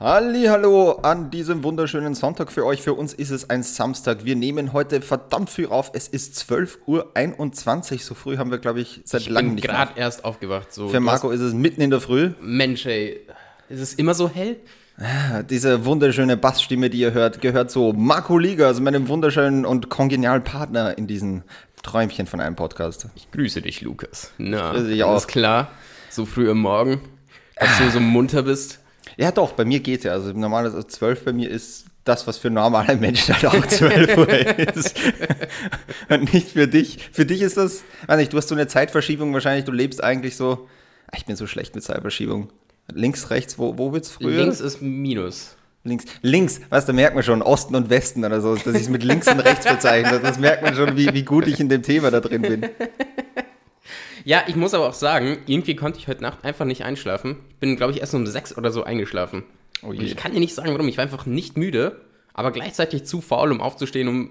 Hallo an diesem wunderschönen Sonntag für euch. Für uns ist es ein Samstag. Wir nehmen heute verdammt früh auf. Es ist 12.21 Uhr. So früh haben wir, glaube ich, seit Ich langem bin nicht gerade erst aufgewacht. So. Für Marco ist es mitten in der Früh. Mensch, ey. Ist es immer so hell? Diese wunderschöne Bassstimme, die ihr hört, gehört zu Marco Liga, also meinem wunderschönen und kongenialen Partner in diesem Träumchen von einem Podcast. Ich grüße dich, Lukas. Na, grüße dich alles auch. klar. So früh am Morgen, dass du so munter bist. Ja, doch, bei mir geht's ja. Also normalerweise 12 bei mir ist das, was für normale Menschen halt auch 12 Uhr ist. Und nicht für dich. Für dich ist das, weiß nicht, du hast so eine Zeitverschiebung wahrscheinlich, du lebst eigentlich so, Ah, ich bin so schlecht mit Zeitverschiebung. Links, rechts, wo, wo wird's früher? Links ist Minus. Links, links, was, da merkt man schon, Osten und Westen oder so, dass ich es mit links und rechts bezeichne. Das merkt man schon, wie, wie gut ich in dem Thema da drin bin. Ja, ich muss aber auch sagen, irgendwie konnte ich heute Nacht einfach nicht einschlafen. Ich bin, glaube ich, erst um sechs oder so eingeschlafen. Oh Und je. ich kann dir nicht sagen, warum. Ich war einfach nicht müde, aber gleichzeitig zu faul, um aufzustehen, um,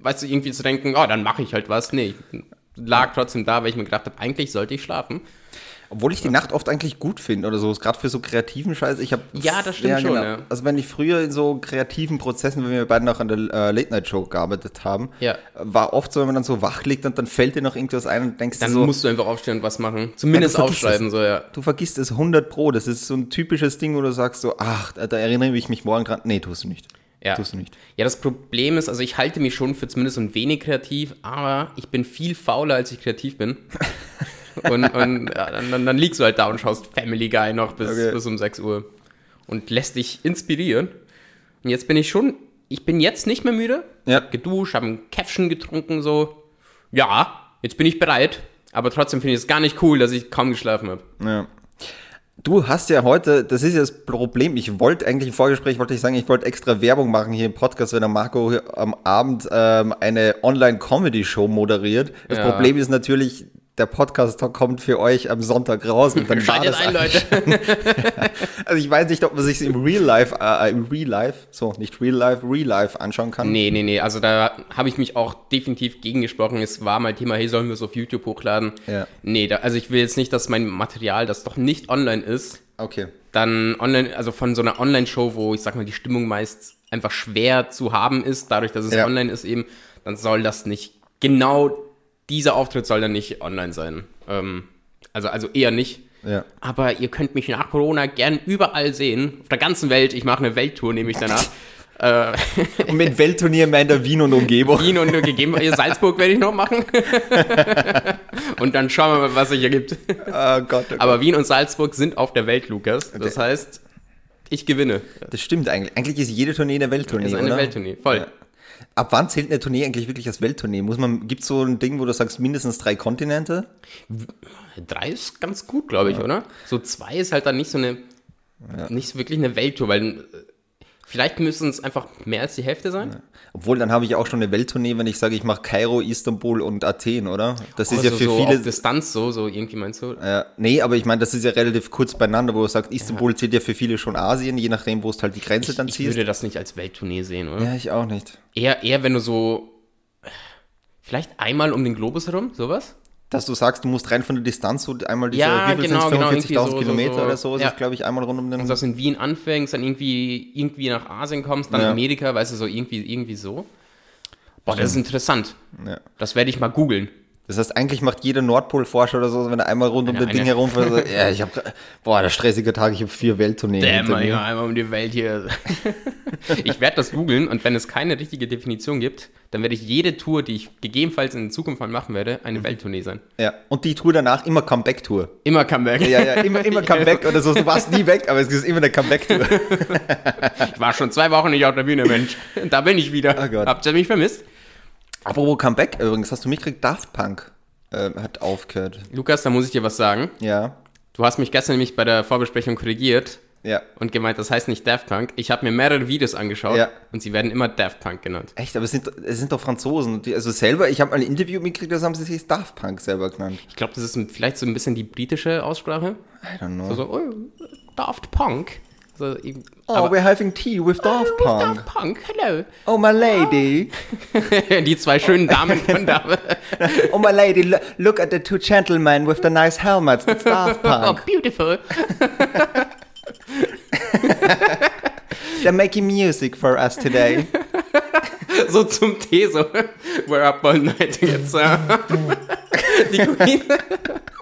weißt du, irgendwie zu denken, oh, dann mache ich halt was. Nee, ich lag trotzdem da, weil ich mir gedacht habe, eigentlich sollte ich schlafen. Obwohl ich die Nacht oft eigentlich gut finde oder so, gerade für so kreativen Scheiß. Ich hab, Ja, das stimmt schon, ja. Also wenn ich früher in so kreativen Prozessen, wenn wir beide noch an der äh, Late-Night-Show gearbeitet haben, Ja. war oft so, wenn man dann so wach liegt und dann fällt dir noch irgendwas ein und denkst Dann so, musst du einfach aufstehen und was machen. Zumindest Ja, aufschreiben, so, ja. du vergisst es 100 pro. Das ist so ein typisches Ding, wo du sagst so, ach, da, da erinnere ich mich morgen dran. Nee, tust du nicht. Ja. Tust du nicht. Ja, das Problem ist, also ich halte mich schon für zumindest ein wenig kreativ, aber ich bin viel fauler, als ich kreativ bin. und und ja, dann, dann, liegst du halt da und schaust Family Guy noch bis, Okay. bis um 6 Uhr und lässt dich inspirieren. Und jetzt bin ich schon, ich bin jetzt nicht mehr müde. Ja. Hab geduscht, habe ein Käffchen getrunken, so. Ja, jetzt bin ich bereit. Aber trotzdem finde ich es gar nicht cool, dass ich kaum geschlafen habe. Ja. Du hast ja heute, das ist ja das Problem, ich wollte eigentlich im Vorgespräch, wollte ich sagen, ich wollte extra Werbung machen hier im Podcast, wenn der Marco am Abend ähm, eine Online-Comedy-Show moderiert. Das Ja. Problem ist natürlich, der Podcast kommt für euch am Sonntag raus und dann war das ein, Leute. Also ich weiß nicht, ob man sich im Real Life, äh, im Real Life, so nicht Real Life, Real Life anschauen kann. Nee, nee, nee. Also da habe ich mich auch definitiv gegengesprochen. Es war mal Thema, hey, sollen wir es auf YouTube hochladen? Ja. Nee, da, also ich will jetzt nicht, dass mein Material, das doch nicht online ist, Okay. dann online, also von so einer Online-Show, wo ich sag mal, die Stimmung meist einfach schwer zu haben ist, dadurch, dass es Ja. online ist eben, dann soll das nicht, genau dieser Auftritt soll dann nicht online sein. Ähm, also, also eher nicht. Ja. Aber ihr könnt mich nach Corona gern überall sehen. Auf der ganzen Welt. Ich mache eine Welttour, nehme ich danach. äh, Und mit Weltturnier mehr in der Wien und Umgebung. Wien und gegeben, Salzburg werde ich noch machen. und dann schauen wir mal, was sich ergibt. Oh Gott, oh Gott. Aber Wien und Salzburg sind auf der Welt, Lukas. Das heißt, ich gewinne. Das stimmt eigentlich. Eigentlich ist jede Tournee eine Welttournee, Das ist eine oder? Welttournee. Voll. Ja. Ab wann zählt eine Tournee eigentlich wirklich als Welttournee? Muss man, gibt so ein Ding, wo du sagst, mindestens drei Kontinente? Drei ist ganz gut, glaube ich, oder? So zwei ist halt dann nicht so eine, nicht so wirklich eine Welttour, weil äh, vielleicht müssen es einfach mehr als die Hälfte sein. Obwohl, dann habe ich auch schon eine Welttournee, wenn ich sage, ich mache Kairo, Istanbul und Athen, oder? Das ist ja Also für so viele. auf Distanz so, so irgendwie meinst du? Ja, nee, aber ich meine, das ist ja relativ kurz beieinander, wo du sagst, Istanbul zählt ja für viele schon Asien, je nachdem, wo es halt die Grenze dann Ich ziehst. würde das nicht als Welttournee sehen, oder? Ja, ich auch nicht. Eher, eher, wenn du so, vielleicht einmal um den Globus herum, sowas? Dass du sagst, du musst rein von der Distanz so einmal diese, Ja, genau, sind's, genau, 45.000 irgendwie so, so, Kilometer so. oder so, ist Ja. das, glaube ich, einmal rund um den. Also, dass du in Wien anfängst, dann irgendwie, irgendwie nach Asien kommst, dann Ja. Amerika, weißt du, so irgendwie, irgendwie so. Boah, das ist interessant. Ja. Das werde ich mal googeln. Das heißt, eigentlich macht jeder Nordpolforscher oder so, wenn er einmal rund um den Ding eine- herum fährt, so, ja, ich habe, boah, der stressige Tag, ich habe vier Welttourneen. Mir. ja, einmal um die Welt hier. ich werde das googeln und wenn es keine richtige Definition gibt, dann werde ich jede Tour, die ich gegebenenfalls in Zukunft mal machen werde, Mhm. eine Welttournee sein. Ja, und die Tour danach immer Comeback-Tour. Immer Comeback. Ja, ja, immer, immer Comeback oder so. Du warst nie weg, aber es ist immer eine Comeback-Tour. Ich war schon zwei Wochen nicht auf der Bühne, Mensch. Da bin ich wieder. Oh Gott. Habt ihr mich vermisst? Apropos Comeback übrigens, hast du mitgekriegt, Daft Punk äh, hat aufgehört. Lukas, da muss ich dir was sagen. Ja, Du hast mich gestern nämlich bei der Vorbesprechung korrigiert ja. und gemeint, das heißt nicht Daft Punk. Ich habe mir mehrere Videos angeschaut Ja. und sie werden immer Daft Punk genannt. Echt, aber es sind, es sind doch Franzosen. Die, also selber, ich habe mal ein Interview mitgekriegt, das haben sie sich Daft Punk selber genannt. Ich glaube, das ist ein- vielleicht so ein bisschen die britische Aussprache. I don't know. So, so oh, Daft Punk. So, eben- oh, aber- we're having tea with Daft Punk. Daft Punk, hello. Oh, my lady. die zwei schönen Damen von da. Oh, my lady, lo- look at the two gentlemen with the nice helmets. It's Daft Oh, Punk. beautiful. They're making music for us today. so zum Tee, so. We're up all night to get some. Die Queen.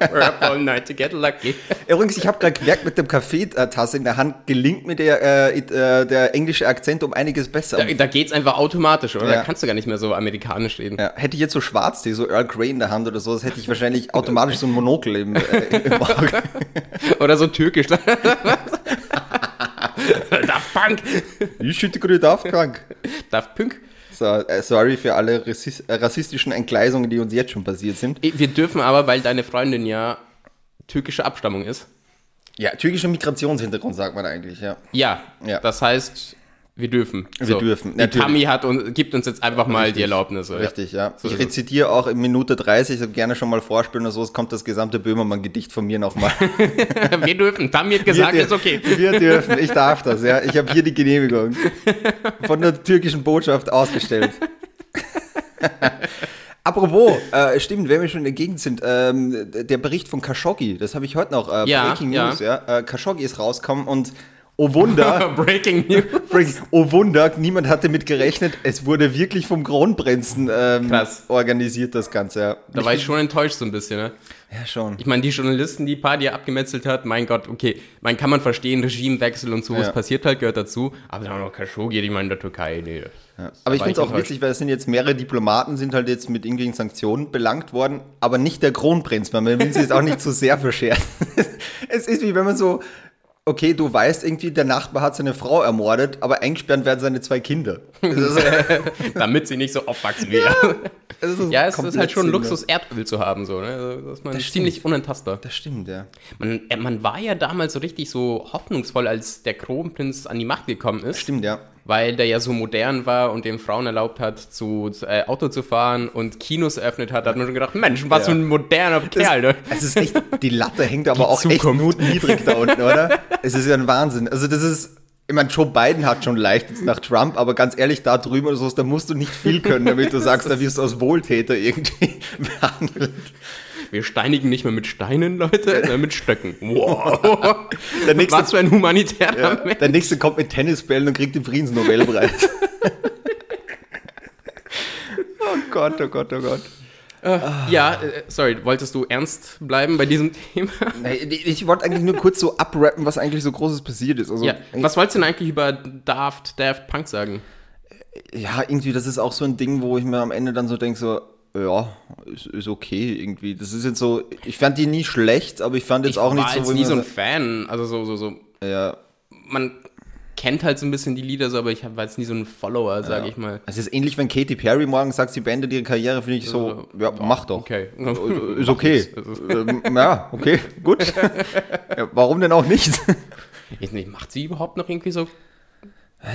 We're up all night to get lucky. Übrigens, ich habe gerade gemerkt, mit dem Kaffeetasse in der Hand gelingt mir der, äh, äh, der englische Akzent um einiges besser. Da, da geht's einfach automatisch, oder? Ja. Da kannst du gar nicht mehr so amerikanisch reden. Ja, hätte ich jetzt so Schwarztee, so Earl Grey in der Hand oder so, das hätte ich wahrscheinlich automatisch so ein Monokel im, äh, im Auge. Oder so türkisch. Daft Punk. Ich schütte gerade aufkrank. Daft Punk. So, äh, sorry für alle äh, rassistischen Entgleisungen, die uns jetzt schon passiert sind. Wir dürfen aber, weil deine Freundin ja türkische Abstammung ist. Ja, türkischer Migrationshintergrund sagt man eigentlich, ja. Ja, Ja. das heißt, wir dürfen. Wir dürfen, Die natürlich. Tami hat und gibt uns jetzt einfach mal die Richtig. Erlaubnis. Oder? Richtig, ja. So ich rezitiere auch in Minute 30, so gerne schon mal vorspielen oder so, es kommt das gesamte Böhmermann-Gedicht von mir nochmal. wir dürfen. Tami hat gesagt, wir, ist okay. Wir dürfen, ich darf das, ja. Ich habe hier die Genehmigung. Von der türkischen Botschaft ausgestellt. Apropos, äh, stimmt, wenn wir schon in der Gegend sind, ähm, der Bericht von Khashoggi, das habe ich heute noch, äh, Ja, Breaking ja. News, ja. Äh, Khashoggi ist rausgekommen und oh Wunder, Breaking News. Breaking- oh Wunder, niemand hatte mit gerechnet, es wurde wirklich vom Kronprinzen ähm, organisiert, das Ganze, ja. Da war ich schon enttäuscht so ein bisschen, ne? Ja, schon. Ich meine, die Journalisten, die Party abgemetzelt hat, mein Gott, okay, man kann man verstehen, Regimewechsel und sowas Ja. passiert halt, gehört dazu. Aber dann auch noch Khashoggi, die meinen in der Türkei, nee. Ja. Aber ich finde es auch witzig, weil es sind jetzt mehrere Diplomaten, sind halt jetzt mit irgendwelchen Sanktionen belangt worden, aber nicht der Kronprinz, weil man will sich jetzt auch nicht zu sehr verscherzen. es ist wie wenn man so, okay, du weißt irgendwie, der Nachbar hat seine Frau ermordet, aber eingesperrt werden seine zwei Kinder. Das ist, Damit sie nicht so aufwachsen wie er. das ist Ja, es ist halt schon sinnlos. Luxus, Erdöl zu haben, so, ne? Also, dass man Das ziemlich stimmt. unantastbar. Das stimmt, ja. Man, äh, man war ja damals so richtig so hoffnungsvoll, als der Kronprinz an die Macht gekommen ist. Stimmt, ja. Weil der ja so modern war und den Frauen erlaubt hat, zu, zu äh, Auto zu fahren und Kinos eröffnet hat, da hat man schon gedacht, Mensch, was Ja. für ein moderner Kerl, ne? Es ist echt, die Latte hängt aber auch echt Zukunft. nur niedrig da unten, oder? Es ist ja ein Wahnsinn. Also das ist, ich meine, Joe Biden hat schon leicht jetzt nach Trump, aber ganz ehrlich, da drüben oder so, da musst du nicht viel können, damit du sagst, da wirst du als Wohltäter irgendwie behandelt. Wir steinigen nicht mehr mit Steinen, Leute, sondern mit Stöcken. Wow. Der nächste, Was für ein humanitärer ja, Mensch. der nächste kommt mit Tennisbällen und kriegt den Friedensnobelpreis. oh Gott, oh Gott, oh Gott. Ja, äh, sorry, wolltest du ernst bleiben bei diesem Thema? Nee, Ich wollte eigentlich nur kurz so abrappen, was eigentlich so Großes passiert ist. Also, Ja, was wolltest du denn eigentlich über Daft, Daft Punk sagen? ja, irgendwie, das ist auch so ein Ding, wo ich mir am Ende dann so denke, so, ja, ist, ist okay irgendwie. Das ist jetzt so, ich fand die nie schlecht, aber ich fand jetzt Ich auch nicht war so, ich nie mir so ein Fan, also so, so, so, ja, man kennt halt so ein bisschen die Lieder, so, aber ich war jetzt nie so ein Follower, sag ich mal. es ist ähnlich, wenn Katy Perry morgen sagt, sie beendet ihre Karriere, finde ich so, ja, mach doch. Okay. Ist okay. Ähm, ja, okay, gut. ja, warum denn auch nicht? Ich, macht sie überhaupt noch irgendwie so?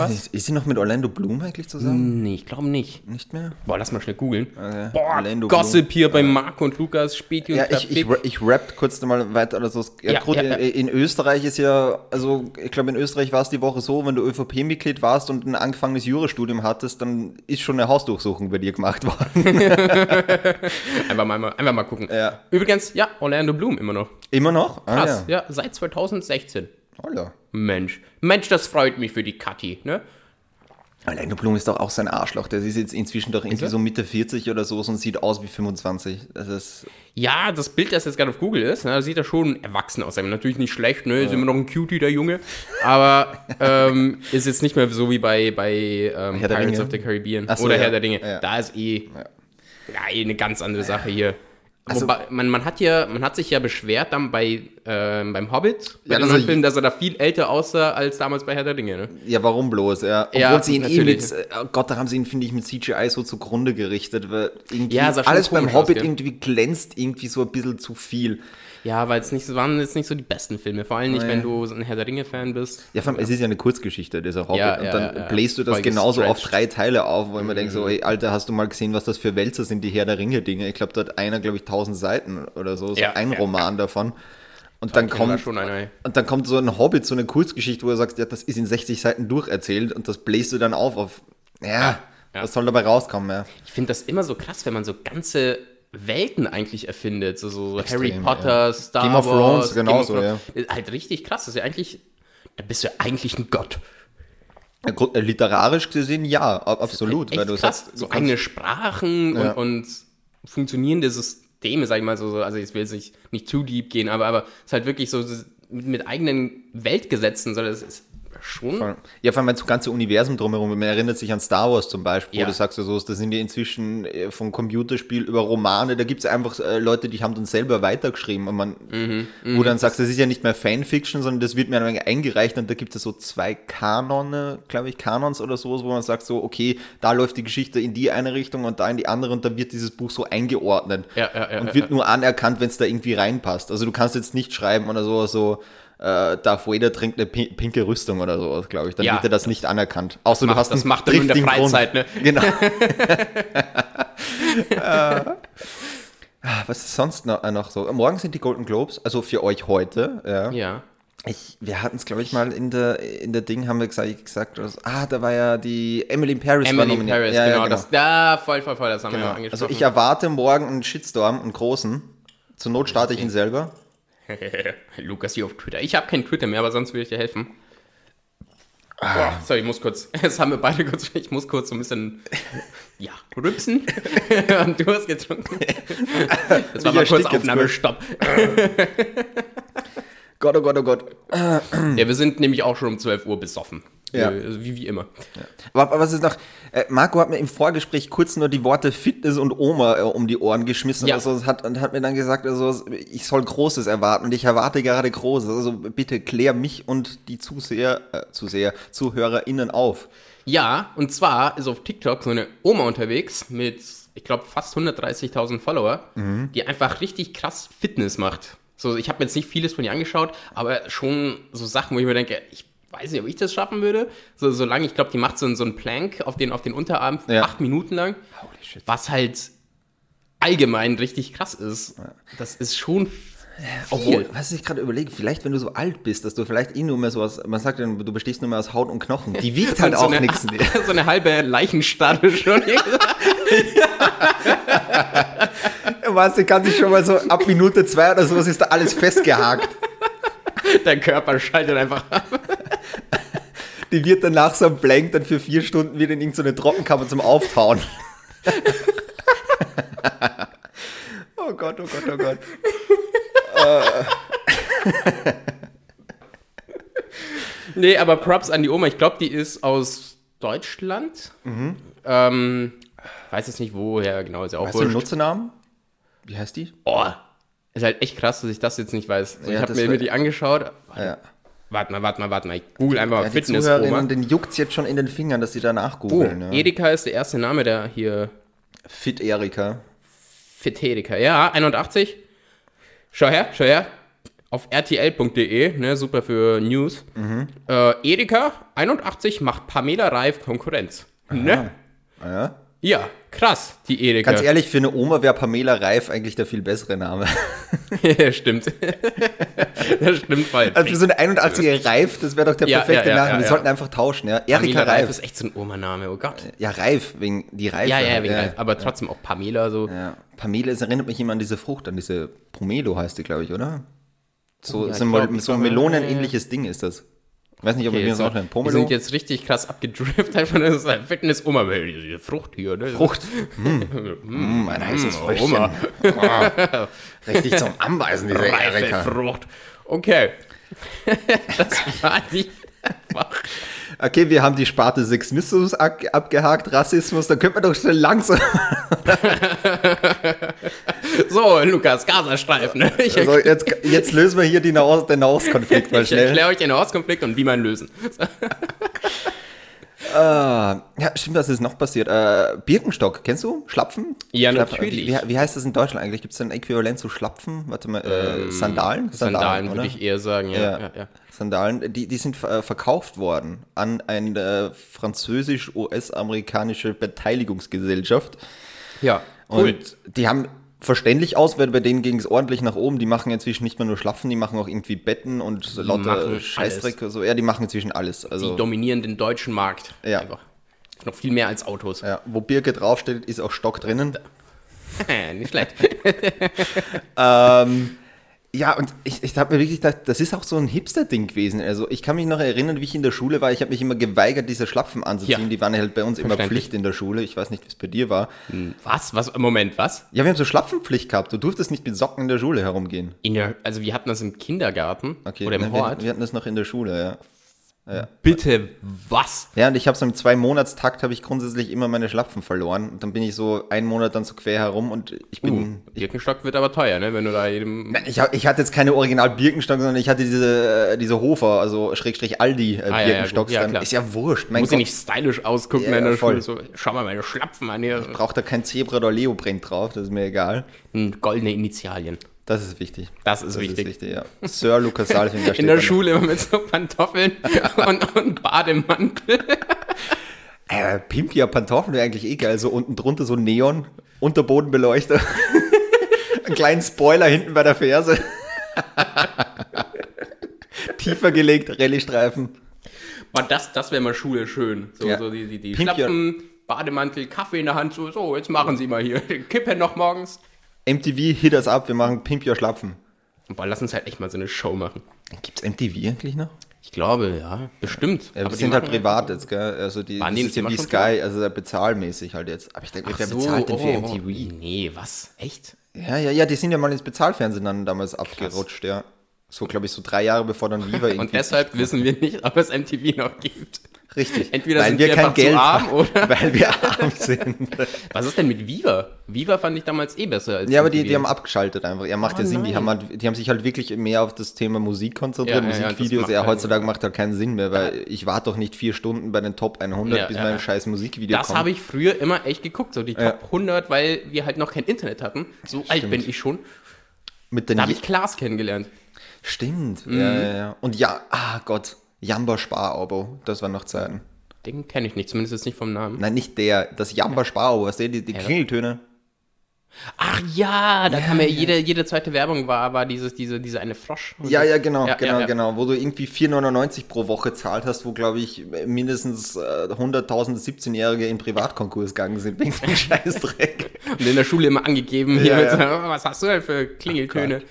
Nicht, Ist sie noch mit Orlando Bloom eigentlich zusammen? Nee, ich glaube nicht. Nicht mehr? Boah, lass mal schnell googeln. Okay. Boah, Orlando Gossip hier bei Marco und Lukas, Späti und Ja, ich, ich, ich rapp kurz mal weiter oder so. Ja, Ja, ja, ja. In, in Österreich ist ja, also ich glaube in Österreich war es die Woche so, wenn du ÖVP-Mitglied warst und ein angefangenes Jurastudium hattest, dann ist schon eine Hausdurchsuchung bei dir gemacht worden. Einfach mal, einfach mal gucken. Übrigens, ja, Orlando Bloom immer noch. Immer noch? Ah, Krass, ja. seit 2016. Holla. Mensch. Mensch, das freut mich für die Kathi, ne? Orlando Bloom ist doch auch sein Arschloch. Der ist jetzt inzwischen doch irgendwie so Mitte 40 oder so und sieht aus wie 25. Das ist, Ja, das Bild, das jetzt gerade auf Google ist, ne, sieht er schon erwachsen aus. Natürlich nicht schlecht, ne? Ist immer noch ein Cutie, der Junge. Aber ähm, ist jetzt nicht mehr so wie bei, bei ähm, Pirates Ringe. of the Caribbean so, oder ja. Herr der Dinge. Ja. Da ist eh, ja. eh eine ganz andere Sache hier. Also- Wobei, man, man, hat ja, man hat sich ja beschwert dann bei, ähm, beim Hobbit, bei Ja, dem dass er- neuen Film, dass er da viel älter aussah als damals bei Herr der Dinge. Ne? ja, warum bloß? Ja, obwohl Ja, sie ihn eh natürlich. mit, oh Gott, da haben sie ihn, finde ich, mit CGI so zugrunde gerichtet, weil Ja, alles beim aus, Hobbit gell? irgendwie glänzt irgendwie so ein bisschen zu viel. Ja, weil es nicht so waren jetzt nicht so die besten Filme. Vor allem nicht, Nee. wenn du so ein Herr der Ringe-Fan bist. Ja, vor allem, es ist ja eine Kurzgeschichte, dieser Hobbit. Ja, und ja, dann ja, bläst du das Voll genauso auf drei Teile auf, wo ich mir denke, so, hey, Alter, hast du mal gesehen, was das für Wälzer sind, die Herr der Ringe-Dinge? Ich glaube, da hat einer, glaube ich, tausend Seiten oder so, so Ja, ein Roman davon. Und dann, Da kommt, und dann kommt so ein Hobbit, so eine Kurzgeschichte, wo du sagst, ja, das ist in 60 Seiten durcherzählt und das bläst du dann auf auf, ja, Ja. was soll dabei rauskommen, ja. Ich finde das immer so krass, wenn man so ganze Welten eigentlich erfindet. So, so, so Extrem, Harry Potter, ja. Star Game of Wars. Thrones, Game genauso, of Thrones. Ist Halt richtig krass. Das ist ja eigentlich, da bist du ja eigentlich ein Gott. Äh, literarisch gesehen, ja, absolut. Echt weil du krass. sagst, so eigene Sprachen Ja. und, und funktionierende Systeme, sag ich mal so. so- Also ich will jetzt nicht, nicht zu deep gehen, aber, aber es ist halt wirklich so so mit, mit eigenen Weltgesetzen. So, das ist schon. Voll. Ja, vor allem das ganze Universum drumherum. Man erinnert sich an Star Wars zum Beispiel, Ja. wo du sagst, ja so, da sind wir inzwischen äh, von Computerspiel über Romane, da gibt es einfach äh, Leute, die haben dann selber weitergeschrieben. Und man, Mhm, wo dann sagst, das ist ja nicht mehr Fanfiction, sondern das wird mir eingereicht und da gibt es so zwei Kanone, glaube ich, Kanons oder so, wo man sagt so, okay, da läuft die Geschichte in die eine Richtung und da in die andere und dann wird dieses Buch so eingeordnet. Ja, ja, ja, und wird nur anerkannt, wenn es da irgendwie reinpasst. Also du kannst jetzt nicht schreiben oder so, so äh, Darth Vader trinkt eine pi- pinke Rüstung oder sowas, glaube ich. Dann Ja, wird dir das nicht anerkannt. Außer macht- du hast das macht er in der Freizeit, ne? Genau. Äh, was ist sonst noch, äh, noch so? Morgen sind die Golden Globes, also für euch heute. Ja. Ja. Ich, wir hatten es, glaube ich, mal in der, in der Ding, haben wir gesagt, gesagt dass, ah, da war ja die Emily in Paris. Emily in. Paris, ja, genau, ja, genau. Das, ja, voll, voll, voll, das haben wir genau. ja angesprochen. Also ich erwarte morgen einen Shitstorm, einen großen. Zur Not starte ich ihn selber. Lukas hier auf Twitter. Ich habe kein Twitter mehr, aber sonst würde ich dir helfen. Ah. Boah, sorry, ich muss kurz, das haben wir beide kurz, ich muss kurz so ein bisschen, ja, rübsen. Und du hast getrunken. Das war mal kurz erstick jetzt Aufnahme, kurz. stopp. Gott, oh Gott, oh Gott. Ja, wir sind nämlich auch schon um 12 Uhr besoffen. Ja. Äh, also wie, wie immer. Aber, aber was ist noch? Äh, Marco hat mir im Vorgespräch kurz nur die Worte Fitness und Oma äh, um die Ohren geschmissen Ja. also, hat, und hat mir dann gesagt, also, ich soll Großes erwarten und ich erwarte gerade Großes. Also bitte klär mich und die Zuseher, äh, Zuseher, ZuhörerInnen auf. Ja, und zwar ist auf TikTok so eine Oma unterwegs mit, ich glaube, fast 130.000 Follower, die einfach richtig krass Fitness macht. So, ich habe mir jetzt nicht vieles von ihr angeschaut, aber schon so Sachen, wo ich mir denke, ich weiß nicht, ob ich das schaffen würde. So, solange, ich glaube, die macht so, so einen Plank auf den, auf den Unterarm Ja. acht Minuten lang, Holy shit. was halt allgemein richtig krass ist. Das ist schon Obwohl, was ich gerade überlege, vielleicht wenn du so alt bist, dass du vielleicht eh nur mehr so aus, man sagt ja, du bestehst nur mehr aus Haut und Knochen. Die wiegt halt so, auch nichts. so eine halbe Leichenstarre schon. Weißt du, kann sich schon mal so ab Minute zwei oder sowas ist da alles festgehakt. Der Körper schaltet einfach ab. Die wird danach so ein Blank dann für vier Stunden wieder in irgendeine Trockenkammer zum Auftauen. oh Gott, oh Gott, oh Gott. Nee, aber Props an die Oma. Ich glaube, die ist aus Deutschland. Ähm, weiß jetzt nicht, woher genau, ist ja auch Weißt du den wurscht. Nutzernamen? Wie heißt die? Oh, ist halt echt krass, dass ich das jetzt nicht weiß. So, Ja, ich habe mir, mir die angeschaut. Warte, Ja. warte mal, warte mal, warte mal. Ich google einfach Ja, mal die. Zuhörerinnen, den juckt's jetzt schon in den Fingern, dass sie danach Oh, googeln. ja. Erika ist der erste Name, der hier Fit Erika. Fit Erika. Ja, 81. Schau her, schau her. Auf rtl.de, ne, super für News. Mhm. Äh, Erika, 81, macht Pamela Reif Konkurrenz. Ne? Ja. Ja, krass, die Erika. Ganz ehrlich, für eine Oma wäre Pamela Reif eigentlich der viel bessere Name. Ja, stimmt. das stimmt voll. Also für so eine 81er Reif, das wäre doch der perfekte ja, ja, Name. ja, Wir ja. sollten einfach tauschen, ja. Erika Reif Reif. ist echt so ein Oma-Name, oh Gott. Ja, Reif, wegen die Reife. Ja, ja, wegen ja. Reif. Aber trotzdem auch Pamela so. Ja. Pamela, es erinnert mich immer an diese Frucht, an diese Pomelo heißt die, glaube ich, oder? So, Oh so, glaub, so ein melonenähnliches Ding ist das. Ich weiß nicht, ob Okay, wir jetzt, mir das auch wir. Pomelo? sind jetzt richtig krass abgedriftet, einfach das ist ein Fitness-Oma, weil diese Frucht hier, ne? Frucht. Mm, ein heißes Mm, Früchtchen. Oma. Oh, richtig zum Anbeißen, diese Reife Erika. Frucht. Okay. das war die. Okay, wir haben die Sparte Sexismus ab- abgehakt, Rassismus, dann könnte man doch schnell langsam. So, Lukas, Gazastreifen. Ich, Also jetzt, jetzt lösen wir hier die Nahost, den Nahostkonflikt mal ich schnell. erkläre euch den Nahostkonflikt und wie man ihn lösen. Ah, ja, stimmt, was ist noch passiert? Äh, Birkenstock, kennst du? Schlapfen? Ja, Schlapfen. natürlich. Wie, wie heißt das in Deutschland eigentlich? Gibt es ein Äquivalent zu Schlapfen? Warte mal, äh, Sandalen? Sandalen oder? würde ich eher sagen, ja. Ja, ja, ja. Sandalen, die, die sind äh, verkauft worden an eine französisch-US-amerikanische Beteiligungsgesellschaft. ja cool. Und die haben verständlich aus, weil bei denen ging es ordentlich nach oben. Die machen inzwischen nicht mehr nur Schlapfen, die machen auch irgendwie Betten und lauter Scheißdreck. So. Ja, die machen inzwischen alles. Die Also, dominieren den deutschen Markt. Ja. Einfach. Noch viel mehr als Autos. ja, wo Birke draufsteht, ist auch Stock drinnen. Nicht schlecht. Ähm, Ja, und ich, ich habe mir wirklich gedacht, das ist auch so ein Hipster-Ding gewesen. Also ich kann mich noch erinnern, wie ich in der Schule war. Ich habe mich immer geweigert, diese Schlapfen anzuziehen. Ja. Die waren halt bei uns immer. Pflicht in der Schule. Ich weiß nicht, wie es bei dir war. Was? Was? Moment, was? Ja, wir haben so Schlapfenpflicht gehabt. Du durftest nicht mit Socken in der Schule herumgehen. In der, also wir hatten das im Kindergarten Okay, oder im wir, Hort. wir hatten das noch in der Schule, ja. Bitte was? Ja, und ich habe so im Zwei-Monatstakt habe ich grundsätzlich immer meine Schlapfen verloren. Und dann bin ich so einen Monat dann so quer herum und ich bin. Uh, Birkenstock wird aber teuer, ne? Wenn du da jedem. Ich, hab, ich hatte jetzt keine Original Birkenstock, sondern ich hatte diese, äh, diese Hofer, also Schrägstrich Aldi äh, Ah, ja, ja, Birkenstocks. gut. Ja, dann ist ja wurscht. Mein Muss ja nicht stylisch ausgucken Ja, in der voll. So, schau mal meine Schlapfen an hier. braucht da kein Zebra oder Leoprint drauf, das ist mir egal. Hm, Goldene Initialien. Das ist wichtig. Das ist Das wichtig. ist wichtig, ja. Sir Lukas Salfinger In der. Schule immer mit so Pantoffeln und, und Bademantel. Äh, Pimpia Pantoffeln wäre eigentlich eh geil. So unten drunter so Neon, Unterbodenbeleuchter. Einen kleinen Spoiler hinten bei der Ferse. Tiefer gelegt, Rallye-Streifen. Boah, das, das wäre mal Schule schön. So, Ja. so die, die, die Pink, Schlapfen, Bademantel, Kaffee in der Hand. So, so, jetzt machen Sie mal hier. Kippen noch morgens. MTV, hit us up, wir machen Pimp Your Schlapfen. Boah, lass uns halt echt mal so eine Show machen. Gibt's MTV eigentlich noch? Ich glaube, ja. Bestimmt. Ja, Aber die sind halt privat jetzt, gell? Also die, Waren das die ist ja wie Sky, also bezahlmäßig halt jetzt. Aber ich denke, wer so, bezahlt denn für oh, MTV? Nee, was? Echt? Ja, ja, ja, die sind ja mal ins Bezahlfernsehen dann damals abgerutscht, ja. So, glaube ich, so drei Jahre bevor dann Viva irgendwie. Und deshalb wissen wir nicht, ob es MTV noch gibt. Richtig. Entweder weil sind wir wir kein einfach zu Geld arm, haben, oder? Weil wir arm sind. Was ist denn mit Viva? Viva fand ich damals eh besser als Ja, aber die, die haben abgeschaltet einfach. Er macht Oh ja Sinn, die haben, halt, die haben sich halt wirklich mehr auf das Thema Musik konzentriert, Ja, ja, ja, das Musikvideos. Ja, halt- heutzutage macht halt keinen Sinn mehr, weil ich warte doch nicht vier Stunden bei den Top 100, Ja, bis ja, mein ja. scheiß Musikvideo Das kommt. habe ich früher immer echt geguckt, so die Ja. Top 100, weil wir halt noch kein Internet hatten. So alt bin ich schon. Mit den Da habe ich Klaas kennengelernt. Stimmt. Mhm. Ja, ja, ja. Und ja, ah Gott, Jamba Spar-Abo, das waren noch Zeiten. Den kenne ich nicht, zumindest jetzt nicht vom Namen. Nein, nicht der, das Jamba Spar-Abo, was der, die, die Klingeltöne. Ach ja, da kam ja jede, jede zweite Werbung war, war dieses, diese, diese eine Frosch. Ja, ja, genau, Ja, genau, ja, ja. genau. Wo du irgendwie 4,99 pro Woche zahlt hast, wo, glaube ich, mindestens äh, 100.000 17-Jährige in Privatkonkurs gegangen sind wegen dem Scheißdreck. Und in der Schule immer angegeben, hier Ja, mit, ja. so, oh, was hast du denn für Klingeltöne?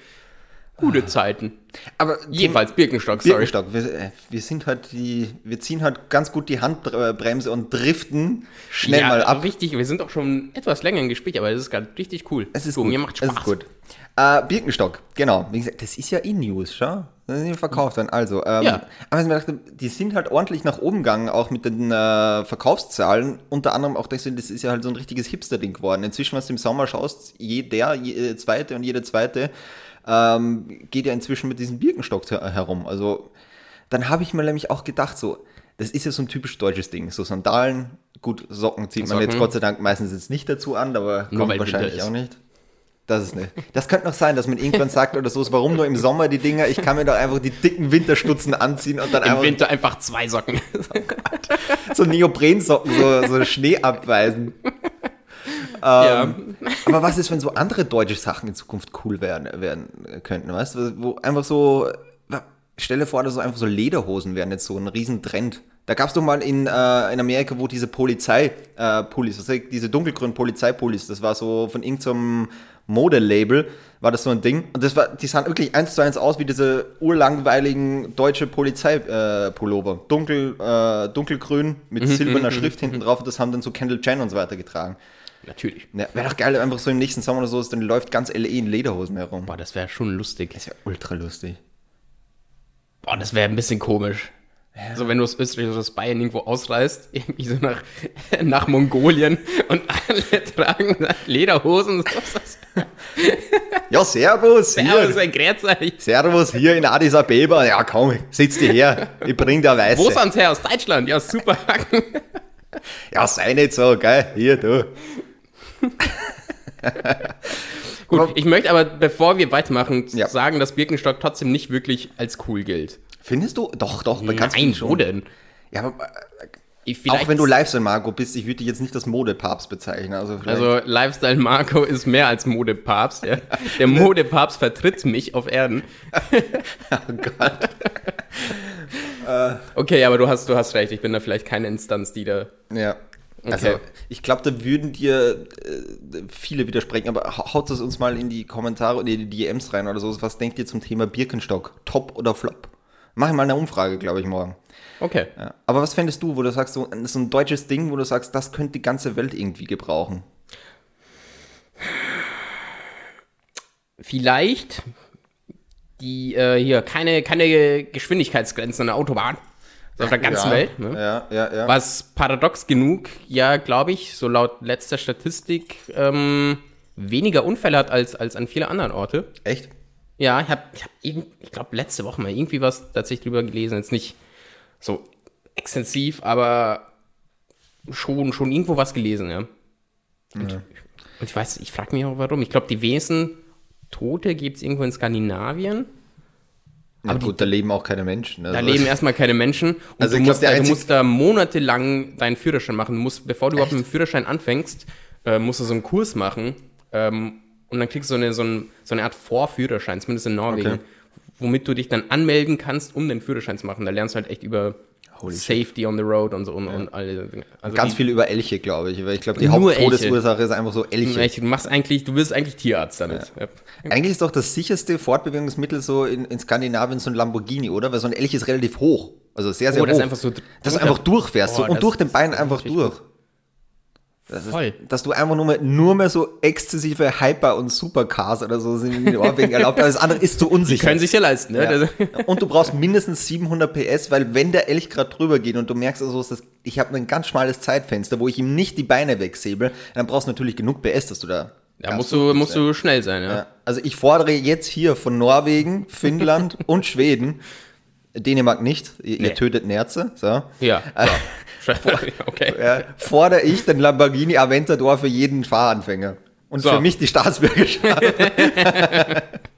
Gute Zeiten. Aber Jedenfalls Birkenstock, sorry. Birkenstock, wir, äh, wir sind halt die, wir ziehen halt ganz gut die Handbremse und driften schnell ja, mal ab. Richtig, wir sind auch schon etwas länger im Gespräch, aber es ist gerade richtig cool. Es ist du, gut. Mir macht Spaß. Es ist gut. Äh, Birkenstock, genau. Wie gesagt, das ist ja in News, schau. Das ist ja verkauft dann. Also, ähm, Ja. aber ich mir dachte, die sind halt ordentlich nach oben gegangen, auch mit den äh, Verkaufszahlen. Unter anderem auch deswegen, das ist ja halt so ein richtiges Hipster-Ding geworden. Inzwischen, was du im Sommer schaust, jeder, jede zweite und jede zweite ähm, geht ja inzwischen mit diesem Birkenstock her herum. Also, dann habe ich mir nämlich auch gedacht, so, das ist ja so ein typisch deutsches Ding. So Sandalen, gut, Socken zieht man Socken. jetzt Gott sei Dank meistens jetzt nicht dazu an, aber Nur kommt wahrscheinlich auch nicht. Das ist nicht. Das könnte noch sein, dass man irgendwann sagt oder so, warum nur im Sommer die Dinger? Ich kann mir doch einfach die dicken Winterstutzen anziehen und dann Im einfach Winter einfach zwei Socken. so Neoprensocken, so, so Schnee abweisen. Ja. Aber was ist, wenn so andere deutsche Sachen in Zukunft cool werden, werden könnten, weißt du? Wo einfach so, stelle vor, dass so einfach so Lederhosen wären jetzt so ein Riesentrend. Da gab es doch mal in, äh, in Amerika, wo diese Polizei, äh, diese dunkelgrünen Polizeipullis, das war so von irgendeinem Modelabel, war das so ein Ding. Und das war, die sahen wirklich eins zu eins aus wie diese urlangweiligen deutsche Polizeipullover. Äh. Dunkel, äh, dunkelgrün mit silberner Schrift hinten drauf. Und das haben dann so Kendall Jen und so weiter getragen. Natürlich. Ja, wäre doch geil, einfach so im nächsten Sommer oder so, ist, dann läuft ganz LE in Lederhosen herum. Boah, das wäre schon lustig. Das wäre ultra lustig. Boah, das wäre ein bisschen komisch. So, wenn du aus Österreich oder aus Bayern irgendwo ausreist, irgendwie so nach, nach Mongolien und alle tragen Lederhosen. Ja, servus, Ja, hier. so ein Grätzeichen. Servus, hier in Addis Abeba. Ja, komm, sitz dir her. Ich bring dir Weiße. Wo sind's her? Aus Deutschland? Ja, super. Ja, sei nicht so, gell? Hier, du. Gut, ich möchte aber, bevor wir weitermachen, Ja. sagen, dass Birkenstock trotzdem nicht wirklich als cool gilt. Findest du? Doch, doch, ganz Nein, schon. wo denn? Ja, aber äh, Ich- vielleicht auch wenn du ist- Lifestyle-Marco bist, ich würde dich jetzt nicht als Modepapst bezeichnen. Also, vielleicht- Also Lifestyle Marco ist mehr als Modepapst. Ja. Der Modepapst vertritt mich auf Erden. oh Gott. Okay, aber du hast, du hast recht. Ich bin da vielleicht keine Instanz, die da. Ja. Also Okay. ich glaube, da würden dir äh, viele widersprechen, aber hau- haut es uns mal in die Kommentare oder in die DMs rein oder so. Was denkt ihr zum Thema Birkenstock? Top oder Flop? Machen mal eine Umfrage, glaube ich, morgen. Okay. Ja. Aber was fändest du, wo du sagst, so, so ein deutsches Ding, wo du sagst, das könnte die ganze Welt irgendwie gebrauchen? Vielleicht die äh, hier keine, keine Geschwindigkeitsgrenzen an der Autobahn. Auf der ganzen ja, Welt. Ne? Ja, ja, ja. Was paradox genug, ja, glaube ich, so laut letzter Statistik, ähm, weniger Unfälle hat als, als an viele anderen Orte. Echt? Ja, ich habe, ich, hab ich glaube, letzte Woche mal irgendwie was tatsächlich drüber gelesen. Jetzt nicht so extensiv, aber schon, schon irgendwo was gelesen, ja. Und, und ich weiß, ich frage mich auch warum. Ich glaube, die wenigsten Tote gibt es irgendwo in Skandinavien. Ja, gut, da leben auch keine Menschen. Da also- leben erstmal keine Menschen. Und Also du, glaub, musst, der da- du einzig- musst da monatelang deinen Führerschein machen. Du musst, bevor du überhaupt mit dem Führerschein anfängst, äh, musst du so einen Kurs machen. Ähm, und dann kriegst du so eine, so, ein, so eine Art Vorführerschein, zumindest in Norwegen, Okay. womit du dich dann anmelden kannst, um den Führerschein zu machen. Da lernst du halt echt über Holy Safety on the Road und so und, und alle. Also Ganz die- viel über Elche, glaube ich. Weil ich glaube, die Haupttodesursache ist einfach so Elche. Echt, Du machst eigentlich, du wirst eigentlich Tierarzt damit. Ja. Eigentlich ist doch das sicherste Fortbewegungsmittel so in, in Skandinavien so ein Lamborghini, oder? Weil so ein Elch ist relativ hoch. Also sehr, sehr Oh, hoch. das ist einfach so dass du einfach durchfährst so, Oh, und das- durch den Bein einfach durch. Das ist, Voll. Dass du einfach nur mehr, nur mehr so exzessive Hyper- und Supercars oder so sind in Norwegen erlaubt. Alles andere ist zu unsicher. Können sich ja leisten, ne? Ja. Das- Und du brauchst mindestens 700 PS, weil wenn der Elch gerade drüber geht und du merkst, also, das, ich habe ein ganz schmales Zeitfenster, wo ich ihm nicht die Beine wegsäbel, dann brauchst du natürlich genug PS, dass du da. Da ganz musst du, musst sein. du schnell sein, ja. Ja. Also ich fordere jetzt hier von Norwegen, Finnland und Schweden, Dänemark nicht, ihr, ihr Nee. tötet Nerze, so. Ja, so. okay. Ja, fordere ich den Lamborghini Aventador für jeden Fahranfänger. Und So. für mich die Staatsbürgerschaft.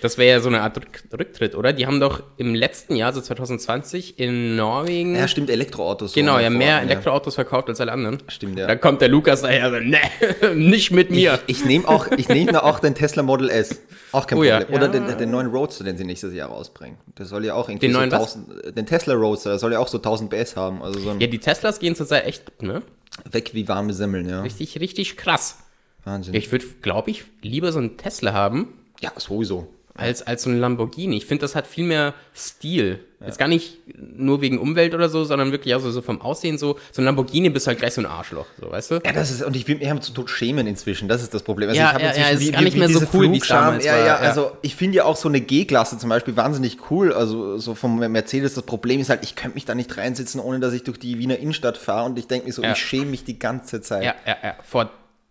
Das wäre ja so eine Art Rück Rücktritt, oder? Die haben doch im letzten Jahr, so 2020, in Norwegen ja, stimmt, Elektroautos. genau, ja mehr ja. Elektroautos verkauft als alle anderen. Stimmt, ja. Da kommt der Lukas daher, so, ne, nicht mit mir. Ich nehme auch, ich nehme auch den Tesla Model S. Auch kein Oh ja. Problem. Oder Ja. den, den neuen Roadster, den sie nächstes Jahr rausbringen. Der soll ja auch irgendwie Den so neuen was? 1000, den Tesla Roadster, der soll ja auch so 1000 PS haben. Also so ein Ja, die Teslas gehen zurzeit echt, ne? weg wie warme Semmeln, ja. Richtig, richtig krass. Wahnsinn. Ich würde, glaube ich, lieber so einen Tesla haben, ja, sowieso. als, als so ein Lamborghini. Ich finde, das hat viel mehr Stil. Jetzt gar nicht nur wegen Umwelt oder so, sondern wirklich auch so, so vom Aussehen so. So ein Lamborghini bist halt gleich so ein Arschloch, so, weißt du? Ja, das ist, und ich will mich zu Tod schämen inzwischen, das ist das Problem. Also Ja, ich habe ja, inzwischen ja, ist gar nicht mehr so cool, wie es damals ja, war, Ja, ja. also ich finde ja auch so eine G-Klasse zum Beispiel wahnsinnig cool. Also so vom Mercedes, das Problem ist halt, ich könnte mich da nicht reinsitzen, ohne dass ich durch die Wiener Innenstadt fahre und ich denke mir so, Ja. ich schäme mich die ganze Zeit. Ja, ja, ja. Vor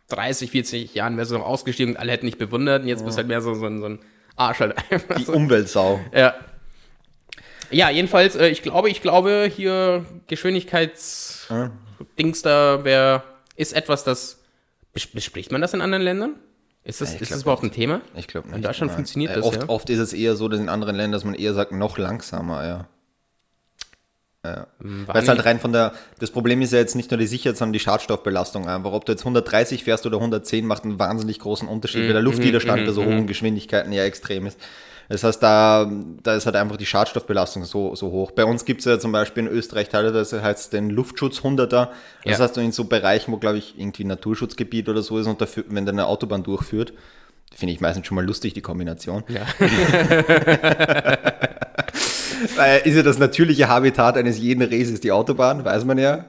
30, 40 Jahren wärst du noch ausgestiegen und alle hätten dich bewundert. Und jetzt bist du halt mehr so, so, ein- so ein Arsch halt einfach. Die So. Umweltsau. Ja. Ja, jedenfalls, äh, ich glaube, ich glaube, hier Geschwindigkeits-Dings da wär, ist etwas, das. bes- Bespricht man das in anderen Ländern? Ist das, ich ist glaub das überhaupt ein Thema? Ich glaube nicht. In Deutschland nein. funktioniert Äh, das, oft, ja. Oft ist es eher so, dass in anderen Ländern, dass man eher sagt, noch langsamer, ja. War Weil es halt rein von der, das Problem ist ja jetzt nicht nur die Sicherheit, sondern die Schadstoffbelastung einfach. Ob du jetzt 130 fährst oder 110, macht einen wahnsinnig großen Unterschied, Mhm, weil der Luftwiderstand bei so hohen Geschwindigkeiten ja extrem ist. Das heißt, da, da ist halt einfach die Schadstoffbelastung so, so hoch. Bei uns gibt es ja zum Beispiel in Österreich teilweise heißt den Luftschutz 100er. Das Ja. heißt, in so Bereichen, wo, glaube ich, irgendwie Naturschutzgebiet oder so ist und dafür, wenn der eine Autobahn durchführt, finde ich meistens schon mal lustig, die Kombination. Ja. Weil ist ja das natürliche Habitat eines jeden Rehs ist die Autobahn, weiß man ja.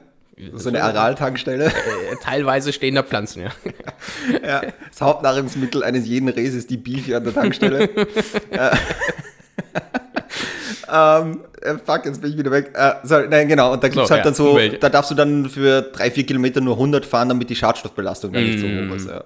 So eine Araltankstelle. Äh, Teilweise stehen da Pflanzen, ja. Ja, das Hauptnahrungsmittel eines jeden Rehs ist die Beefy an der Tankstelle. äh, ähm, äh, fuck, jetzt bin ich wieder weg. Äh, sorry, nein, genau. Und da gibt's So, halt ja, dann so, da darfst du dann für drei, vier Kilometer nur 100 fahren, damit die Schadstoffbelastung dann nicht so Mm. hoch ist. Ja.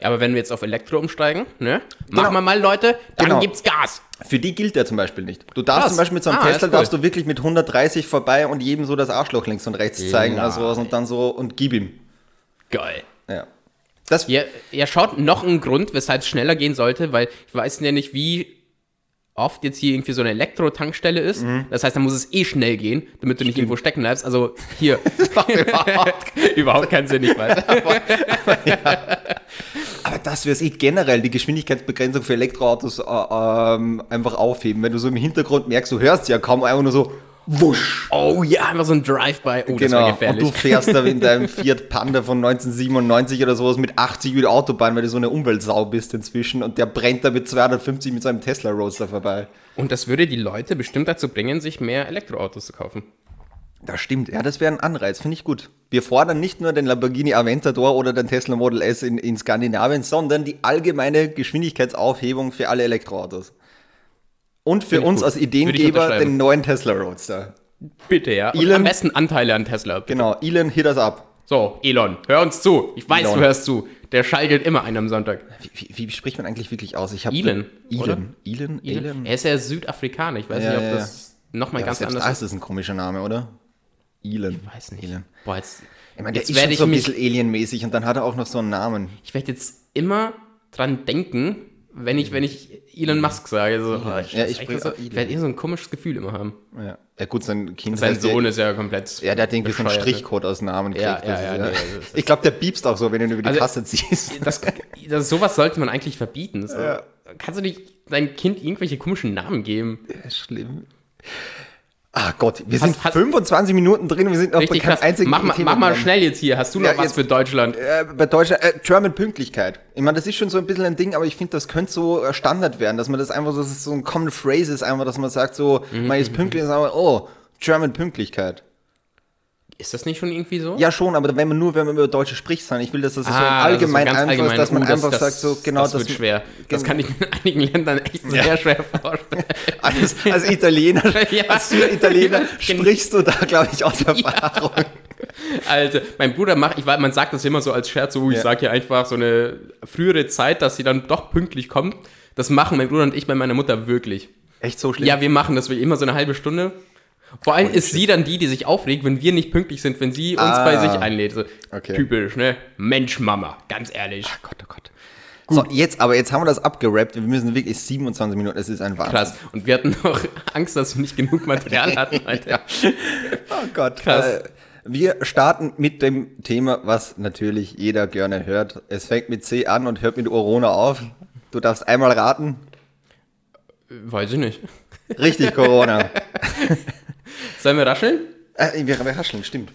Ja, aber wenn wir jetzt auf Elektro umsteigen, ne? Machen Genau. wir mal, Leute, dann Genau. gibt's Gas. Für die gilt der zum Beispiel nicht. Du darfst Krass. zum Beispiel mit so einem Ah, Tesla cool. darfst du wirklich mit 130 vorbei und jedem so das Arschloch links und rechts zeigen Nein. also was und dann so und gib ihm. Geil. Ja. Das, Ja, ja, schaut noch ein Grund, weshalb es schneller gehen sollte, weil ich weiß ja nicht, wie oft jetzt hier irgendwie so eine Elektro-Tankstelle ist. Mhm. Das heißt, da muss es eh schnell gehen, damit du nicht irgendwo stecken bleibst. Also hier. überhaupt keinen Sinn, ich weiß. Aber das wäre es eh generell, die Geschwindigkeitsbegrenzung für Elektroautos äh, ähm, einfach aufheben. Wenn du so im Hintergrund merkst, du hörst ja kaum einfach nur so, wusch. Oh ja, einfach so ein Drive-by. Oh, das Genau. Und du fährst da in deinem Fiat Panda von 1997 oder sowas mit 80 über die Autobahn, weil du so eine Umweltsau bist inzwischen und der brennt da mit 250 mit seinem Tesla Roadster vorbei. Und das würde die Leute bestimmt dazu bringen, sich mehr Elektroautos zu kaufen. Das stimmt, ja, das wäre ein Anreiz, finde ich gut. Wir fordern nicht nur den Lamborghini Aventador oder den Tesla Model S in, in Skandinavien, sondern die allgemeine Geschwindigkeitsaufhebung für alle Elektroautos. Und für uns gut. als Ideengeber den neuen Tesla Roadster. Bitte, ja. Und Elon- am besten Anteile an Tesla. Genau, Elon, hit us up. So, Elon, hör uns zu. Ich weiß, Elon. du hörst zu. Der schaltet immer einen am Sonntag. Wie, wie, wie spricht man eigentlich wirklich aus? Ich Elon, oder? Elon, Elon, Elon. Er ist ja Südafrikaner. Ich weiß Ja, nicht, ob ja, das nochmal Ja, ganz anders ist. ist das ein komischer Name, oder? Elon. Ich weiß nicht. Elon. Boah, jetzt, Ich meine, der jetzt ist schon so ein bisschen alienmäßig und dann hat er auch noch so einen Namen. ich werde jetzt immer dran denken, wenn ich, wenn ich Elon Musk sage. So, oh, ich, Ja, ich so, ich werde eh so ein komisches Gefühl immer haben. Ja, ja gut, sein Kind Sein ja- Sohn ist ja komplett. Ja, der hat irgendwie so einen ne? Strichcode aus Namen Ja, gekriegt. ja, ja, ist, nee, Ich glaube, der piepst auch so, wenn du ihn über die Also- Kasse ziehst. Das, das, sowas sollte man eigentlich verbieten. So. Ja. Kannst du nicht deinem Kind irgendwelche komischen Namen geben? Ja, schlimm. Ah Gott, wir Hast- sind hast- 25 Minuten drin und wir sind noch krass. einzigen Mach, mal- Thema mach mal schnell jetzt hier. Hast du noch Ja, was jetzt- für Deutschland? Äh, bei Deutschland, äh, German Pünktlichkeit. Ich meine, das ist schon so ein bisschen ein Ding, aber ich finde, das könnte so äh, Standard werden, dass man das einfach so, dass es so ein Common Phrase ist, einfach, dass man sagt so, Mhm, man ist pünktlich und sagt, oh, German Pünktlichkeit. Ist das nicht schon irgendwie so? Ja, schon, aber wenn man nur, wenn man über Deutsche spricht, sein. Ich will, dass das so Ah, allgemein das ist so einfach ist, dass man Uh, das- einfach das, sagt, so genau das. wird schwer. Das kann ich mir in einigen Ländern echt sehr schwer vorstellen. Als, als Italiener, Ja. als Italiener sprichst du da, glaube ich, aus Erfahrung. Alter, mein Bruder macht, ich weiß, man sagt das immer so als Scherz, so, ich Ja. sage ja einfach so eine frühere Zeit, dass sie dann doch pünktlich kommt. Das machen mein Bruder und ich bei meiner Mutter wirklich. Echt so schlimm? Ja, wir machen das wir immer so eine halbe Stunde. Vor allem ist sie dann die, die sich aufregt, wenn wir nicht pünktlich sind, wenn sie uns Ah. bei sich einlädt. So, Okay. Typisch, ne? Mensch, Mama, ganz ehrlich. Gott, oh Gott. So, jetzt, aber jetzt haben wir das abgerappt. Wir müssen wirklich 27 Minuten, es ist ein Wahnsinn. Krass. Und wir hatten noch Angst, dass wir nicht genug Material hatten, Alter. Oh Gott. Krass. Äh, wir starten mit dem Thema, was natürlich jeder gerne hört. Es fängt mit C an und hört mit Corona auf. Du darfst einmal raten. Weiß ich nicht. Richtig, Corona. Sollen wir rascheln? äh, wir, wir hascheln, stimmt.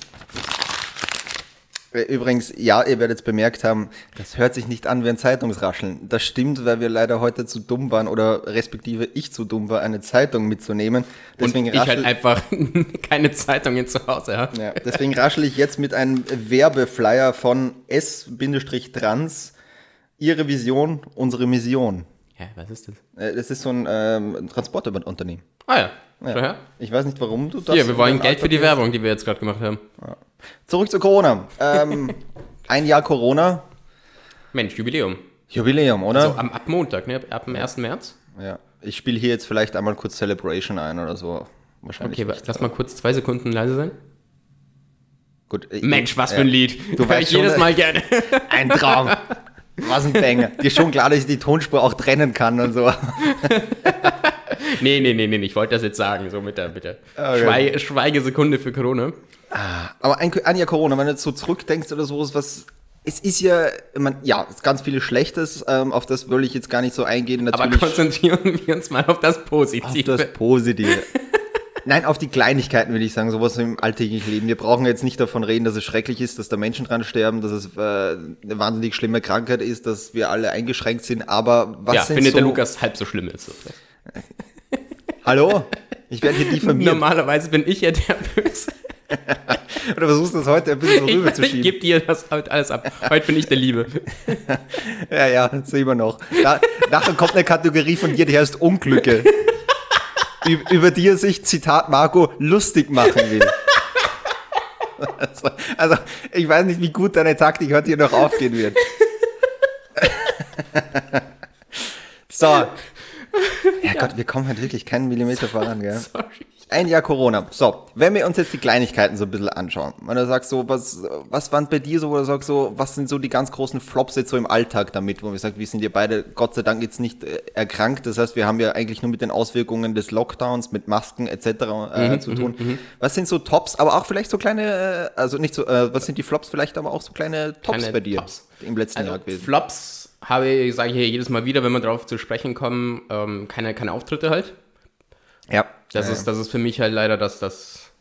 Äh, Übrigens, ja, ihr werdet es bemerkt haben, das hört sich nicht an wie ein Zeitungsrascheln. Das stimmt, weil wir leider heute zu dumm waren oder respektive ich zu dumm war, eine Zeitung mitzunehmen. Deswegen und ich halt einfach keine Zeitungen zu Hause habe. Ja, deswegen raschel ich jetzt mit einem Werbeflyer von S-Trans. Ihre Vision, unsere Mission. Ja, was ist das? Äh, Das ist so ein ähm, Transportüberunternehmen. Ah ja. Ja. Ich weiß nicht, warum du das. Hier, wir wollen Geld für die Werbung, die wir jetzt gerade gemacht haben. Zurück zu Corona. Ähm, ein Jahr Corona. Mensch, Jubiläum. Jubiläum, oder? So am, ab Montag, ne? Ab dem 1. März. ja. Ich spiele hier jetzt vielleicht einmal kurz Celebration ein oder so. Wahrscheinlich. Okay, lass mal kurz zwei Sekunden leise sein. Gut. ich- Mensch, was ja. für ein Lied. Du Hör weißt ich schon, jedes äh, Mal gerne. Ein Traum. Was ein Banger. Dir ist schon klar, dass ich die Tonspur auch trennen kann und so. nee, nee, nee, nee, ich wollte das jetzt sagen, so mit der, mit der Okay. Schwei Schweigesekunde für Corona. Aber ein, ein Jahr Corona, wenn du jetzt so zurückdenkst oder so, ist was. Es ist ja, man, ja, es ist ganz vieles Schlechtes, ähm, auf das will ich jetzt gar nicht so eingehen. Aber Natürlich konzentrieren wir uns mal auf das auf Positive. das Positive. Nein, auf die Kleinigkeiten würde ich sagen, sowas im alltäglichen Leben. Wir brauchen jetzt nicht davon reden, dass es schrecklich ist, dass da Menschen dran sterben, dass es äh, eine wahnsinnig schlimme Krankheit ist, dass wir alle eingeschränkt sind. Aber was ja, sind findet so, der Lukas halb so schlimm jetzt. Hallo? Ich werde hier diffamiert. Normalerweise bin ich ja der Böse. Oder versuchst du das heute ein bisschen so Ich, ich rüberzuschieben? gebe dir das heute alles ab. Heute bin ich der Liebe. Ja, ja, sehen wir noch. Da, nachher kommt eine Kategorie von dir, die heißt Unglücke. Ü- über die er sich, Zitat Marco, lustig machen will. Also, also, ich weiß nicht, wie gut deine Taktik heute hier noch aufgehen wird. So. Ja Gott, wir kommen halt wirklich keinen Millimeter voran, gell? Sorry. Ein Jahr Corona. So, wenn wir uns jetzt die Kleinigkeiten so ein bisschen anschauen, wenn du sagst so, was, was waren bei dir so, du sagst so, was sind so die ganz großen Flops jetzt so im Alltag damit, wo wir sagen, wir sind ja beide Gott sei Dank jetzt nicht äh, erkrankt, das heißt, wir haben ja eigentlich nur mit den Auswirkungen des Lockdowns, mit Masken etc. Äh, zu tun. Was sind so Tops, aber auch vielleicht so kleine, äh, also nicht so, äh, was sind die Flops vielleicht, aber auch so kleine Tops Kleine bei dir Tops. im letzten Also Jahr gewesen? Flops habe ich, sage ich hier jedes Mal wieder, wenn wir darauf zu sprechen kommen, ähm, keine, keine Auftritte halt. Ja, Das, Ja, ist, das ist für mich halt leider das, das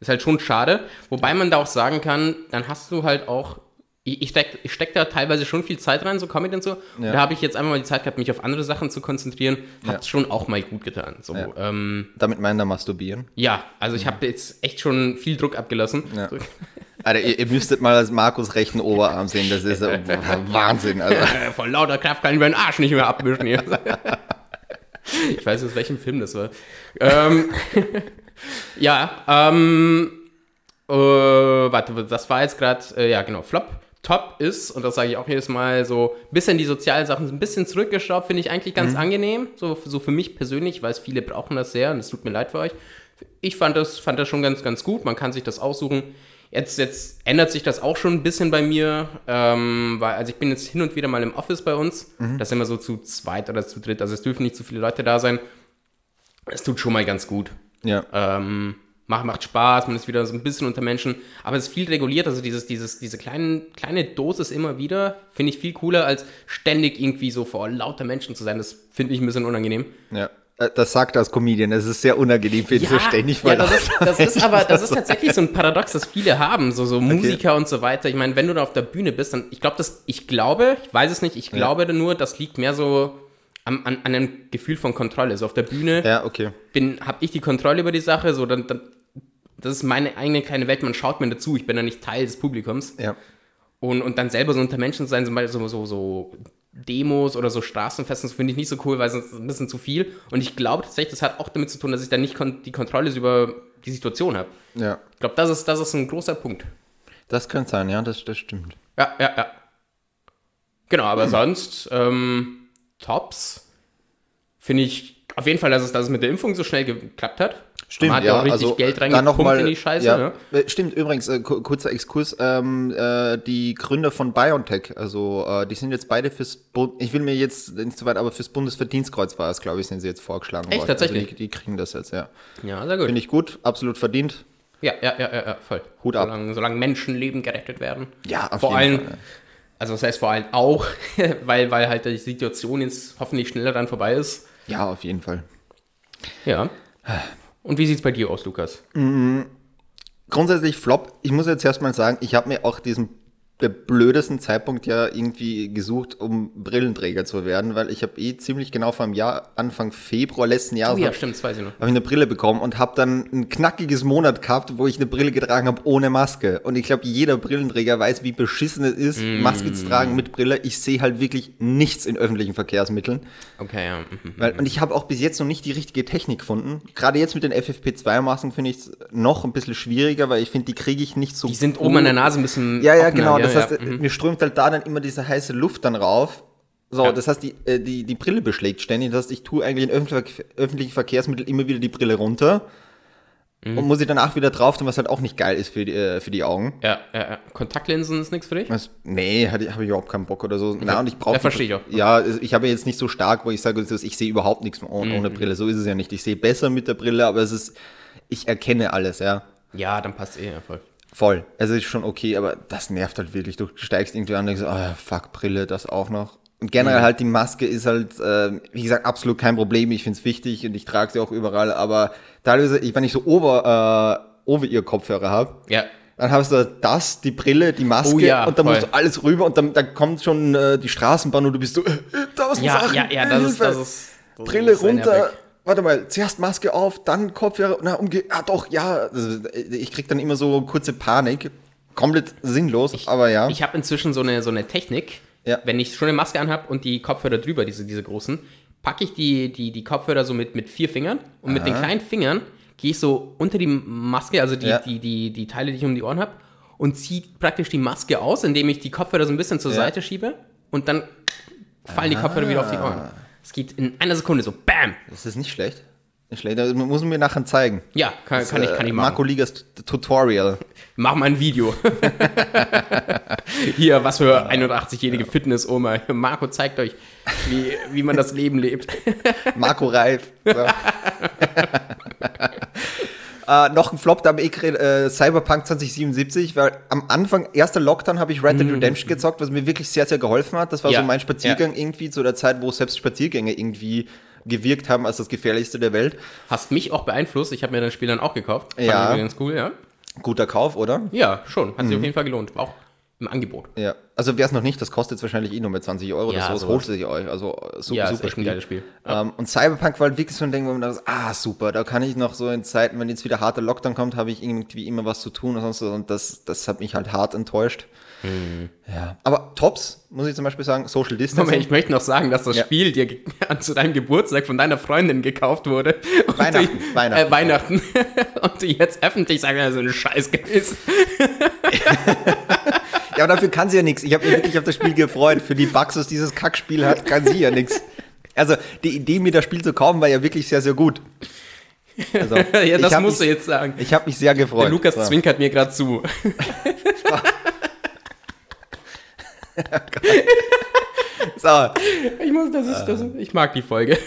ist halt schon schade. Wobei man da auch sagen kann, dann hast du halt auch, ich, ich steck, ich steck da teilweise schon viel Zeit rein, so Comedy und so. Ja. da habe ich jetzt einfach mal die Zeit gehabt, mich auf andere Sachen zu konzentrieren. Hat Ja. schon auch mal gut getan. So, ähm, Damit meinen wir masturbieren. ja, also ich habe jetzt echt schon viel Druck abgelassen. Ja. So, Alter, ihr, ihr müsstet mal das Markus rechten Oberarm sehen. Das ist Wahnsinn. Also, vor lauter Kraft kann ich meinen Arsch nicht mehr abwischen hier. ich weiß aus welchem Film das war. Ähm, ja, ähm, äh, warte, das war jetzt gerade, äh, ja genau, Flop. Top ist, und das sage ich auch jedes Mal, so ein bisschen die sozialen Sachen ein bisschen zurückgeschraubt, finde ich eigentlich ganz angenehm. So, so für mich persönlich, weil es viele brauchen das sehr und es tut mir leid für euch. Ich fand das, fand das schon ganz, ganz gut. Man kann sich das aussuchen. Jetzt, jetzt ändert sich das auch schon ein bisschen bei mir, ähm, weil, also ich bin jetzt hin und wieder mal im Office bei uns. Das sind wir so zu zweit oder zu dritt. Also es dürfen nicht zu viele Leute da sein. Es tut schon mal ganz gut. ja. Ähm, macht, macht Spaß, man ist wieder so ein bisschen unter Menschen, aber es ist viel reguliert, also dieses, dieses, diese kleinen, kleine Dosis immer wieder, finde ich viel cooler, als ständig irgendwie so vor lauter Menschen zu sein. Das finde ich ein bisschen unangenehm. ja. Das sagt er als Comedian. Es ist sehr unangenehm für ihn so ständig. ja das, ist, das ist aber das zu ist tatsächlich so ein Paradox, das viele haben, so, so Musiker Okay. und so weiter. Ich meine, wenn du da auf der Bühne bist, dann, ich glaube, das, ich glaube, ich weiß es nicht, ich glaube nur, das liegt mehr so an, an, an einem Gefühl von Kontrolle. So auf der Bühne Ja, okay. bin, habe ich die Kontrolle über die Sache, so dann, dann, das ist meine eigene kleine Welt, man schaut mir dazu, ich bin da nicht Teil des Publikums. Ja. Und, und dann selber so unter Menschen zu sein, so, so, so Demos oder so Straßenfesten, das finde ich nicht so cool, weil es ist ein bisschen zu viel. Und ich glaube tatsächlich, das hat auch damit zu tun, dass ich da nicht kon die Kontrolle über die Situation habe. Ja. Ich glaube, das ist, das ist ein großer Punkt. Das könnte sein, ja, das, das stimmt. Ja, ja, ja. Genau, aber sonst, ähm, Tops finde ich auf jeden Fall, dass es, dass es mit der Impfung so schnell geklappt hat. Stimmt, Man hat ja. auch richtig also, Geld reingepumpt mal, in die Scheiße. Ja, Ne? äh, Stimmt, übrigens, äh, ku- kurzer Exkurs, ähm, äh, die Gründer von BioNTech, also äh, die sind jetzt beide fürs, Bu ich will mir jetzt nicht so weit, aber fürs Bundesverdienstkreuz war es, glaube ich, sind sie jetzt vorgeschlagen Echt, worden. tatsächlich? Also die, die kriegen das jetzt, ja. Ja, sehr gut. Finde ich gut, absolut verdient. Ja, ja, ja, ja, voll. Hut ab. Solange, solange Menschenleben gerettet werden. Ja, auf vor jeden allem, Fall, ja. also das heißt vor allem auch, weil, weil halt die Situation jetzt hoffentlich schneller dann vorbei ist. Ja, auf jeden Fall. Ja. Und wie sieht's bei dir aus, Lukas? Grundsätzlich Flop, ich muss jetzt erstmal sagen, ich habe mir auch diesen der blödesten Zeitpunkt ja irgendwie gesucht, um Brillenträger zu werden, weil ich habe eh ziemlich genau vor einem Jahr, Anfang Februar letzten Oh Jahres, ja, habe stimmt, weiß ich noch. hab ich eine Brille bekommen und habe dann ein knackiges Monat gehabt, wo ich eine Brille getragen habe ohne Maske. Und ich glaube, jeder Brillenträger weiß, wie beschissen es ist, Mm. Maske zu tragen mit Brille. Ich sehe halt wirklich nichts in öffentlichen Verkehrsmitteln. Okay, ja. mhm. Weil, und ich habe auch bis jetzt noch nicht die richtige Technik gefunden. Gerade jetzt mit den FFP2-Masken finde ich es noch ein bisschen schwieriger, weil ich finde, die kriege ich nicht so Die sind oben an der Nase ein bisschen. Ja, ja, genau. Das heißt, mhm. mir strömt halt da dann immer diese heiße Luft dann rauf. So, Ja. das heißt, die, äh, die, die Brille beschlägt ständig. Das heißt, ich tue eigentlich in öffentlichen, Verkehrsmitteln immer wieder die Brille runter. Mhm. Und muss ich danach wieder drauf tun, was halt auch nicht geil ist für die, äh, für die Augen. ja, ja, ja. Kontaktlinsen ist nichts für dich? Was, nee, habe ich überhaupt keinen Bock oder so. Na, und ich brauche. Ja, verstehe ich auch. Ja, ich habe jetzt nicht so stark, wo ich sage, ich sehe überhaupt nichts ohne, Mhm. Brille. So ist es ja nicht. Ich sehe besser mit der Brille, aber es ist, ich erkenne alles, ja. Ja, dann passt eh ja voll. Voll. Also ist schon okay, aber das nervt halt wirklich. Du steigst irgendwie an und denkst, oh, fuck, Brille, das auch noch. Und generell halt die Maske ist halt, äh, wie gesagt, absolut kein Problem. Ich finde es wichtig und ich trage sie auch überall. Aber teilweise, ich, wenn ich so over, äh, over ihr Kopfhörer habe, Ja. dann hast du das, die Brille, die Maske Oh ja, und dann voll. musst du alles rüber und dann, dann kommt schon äh, die Straßenbahn und du bist so, äh, tausend Ja, Sachen. ja, ja, das ist, das ist. das Brille runter. nervig. Warte mal, zuerst Maske auf, dann Kopfhörer, na umge, ah doch, ja. Also, Ich krieg dann immer so kurze Panik. Komplett sinnlos, aber ja. Ich habe inzwischen so eine, so eine Technik, Ja. wenn ich schon eine Maske anhab und die Kopfhörer drüber, diese, diese großen, packe ich die, die, die Kopfhörer so mit, mit vier Fingern und mit den kleinen Fingern gehe ich so unter die Maske, also die, Ja. die, die, die Teile, die ich um die Ohren habe, und ziehe praktisch die Maske aus, indem ich die Kopfhörer so ein bisschen zur Ja. Seite schiebe und dann fallen die Kopfhörer wieder auf die Ohren. Es geht in einer Sekunde so, bam! das ist nicht schlecht. Nicht schlecht. Das muss man mir nachher zeigen. Ja, kann, kann, ich, kann ich Äh, machen. Marco Ligas Tutorial. Mach mal ein Video. Hier, was für 81-jährige Fitness-Oma. Marco zeigt euch, wie, wie man das Leben lebt. Marco Reif. So. äh, noch ein Flop, da eh geredet, äh, Cyberpunk 2077, weil am Anfang, erster Lockdown, habe ich Red Dead Redemption gezockt, was mir wirklich sehr, sehr geholfen hat. Das war Mhm. Ja, so mein Spaziergang irgendwie zu der Zeit, wo selbst Spaziergänge irgendwie gewirkt haben als das gefährlichste der Welt. Hast mich auch beeinflusst. Ich habe mir das Spiel dann auch gekauft. Fand Ja. ich übrigens cool, ja. Guter Kauf, oder? Ja, schon. Hat Mhm. sich auf jeden Fall gelohnt. Auch im Angebot. Ja. Also wer es noch nicht, das kostet jetzt wahrscheinlich eh nur mit 20 Euro Ja, oder so. Das holt sich euch. Also äh, super, Ja, ist super Spiel. geiles Spiel. Ähm, und Cyberpunk war halt wirklich so ein Ding, wo man dachte, ah, super, da kann ich noch so in Zeiten, wenn jetzt wieder harter Lockdown kommt, habe ich irgendwie immer was zu tun und sonst so. Und das, das hat mich halt hart enttäuscht. Mhm. Ja. Aber Tops, muss ich zum Beispiel sagen, Social Distancing. Moment, ich möchte noch sagen, dass das Ja. Spiel dir zu deinem Geburtstag von deiner Freundin gekauft wurde. Weihnachten, du, Weihnachten. Äh, Weihnachten. Und du jetzt öffentlich sagst, ja, so ein Scheiß gewesen. Ja, aber dafür kann sie ja nichts. Ich habe mich wirklich auf das Spiel gefreut. Für die Bugs, was dieses Kackspiel hat, kann sie ja nichts. Also die Idee, mir das Spiel zu kaufen, war ja wirklich sehr, sehr gut. Also, ja, ich das musst du mich, jetzt sagen. Ich habe mich sehr gefreut. Der Lukas So. zwinkert mir gerade zu. So, Ich muss, das ist, das, ich mag die Folge.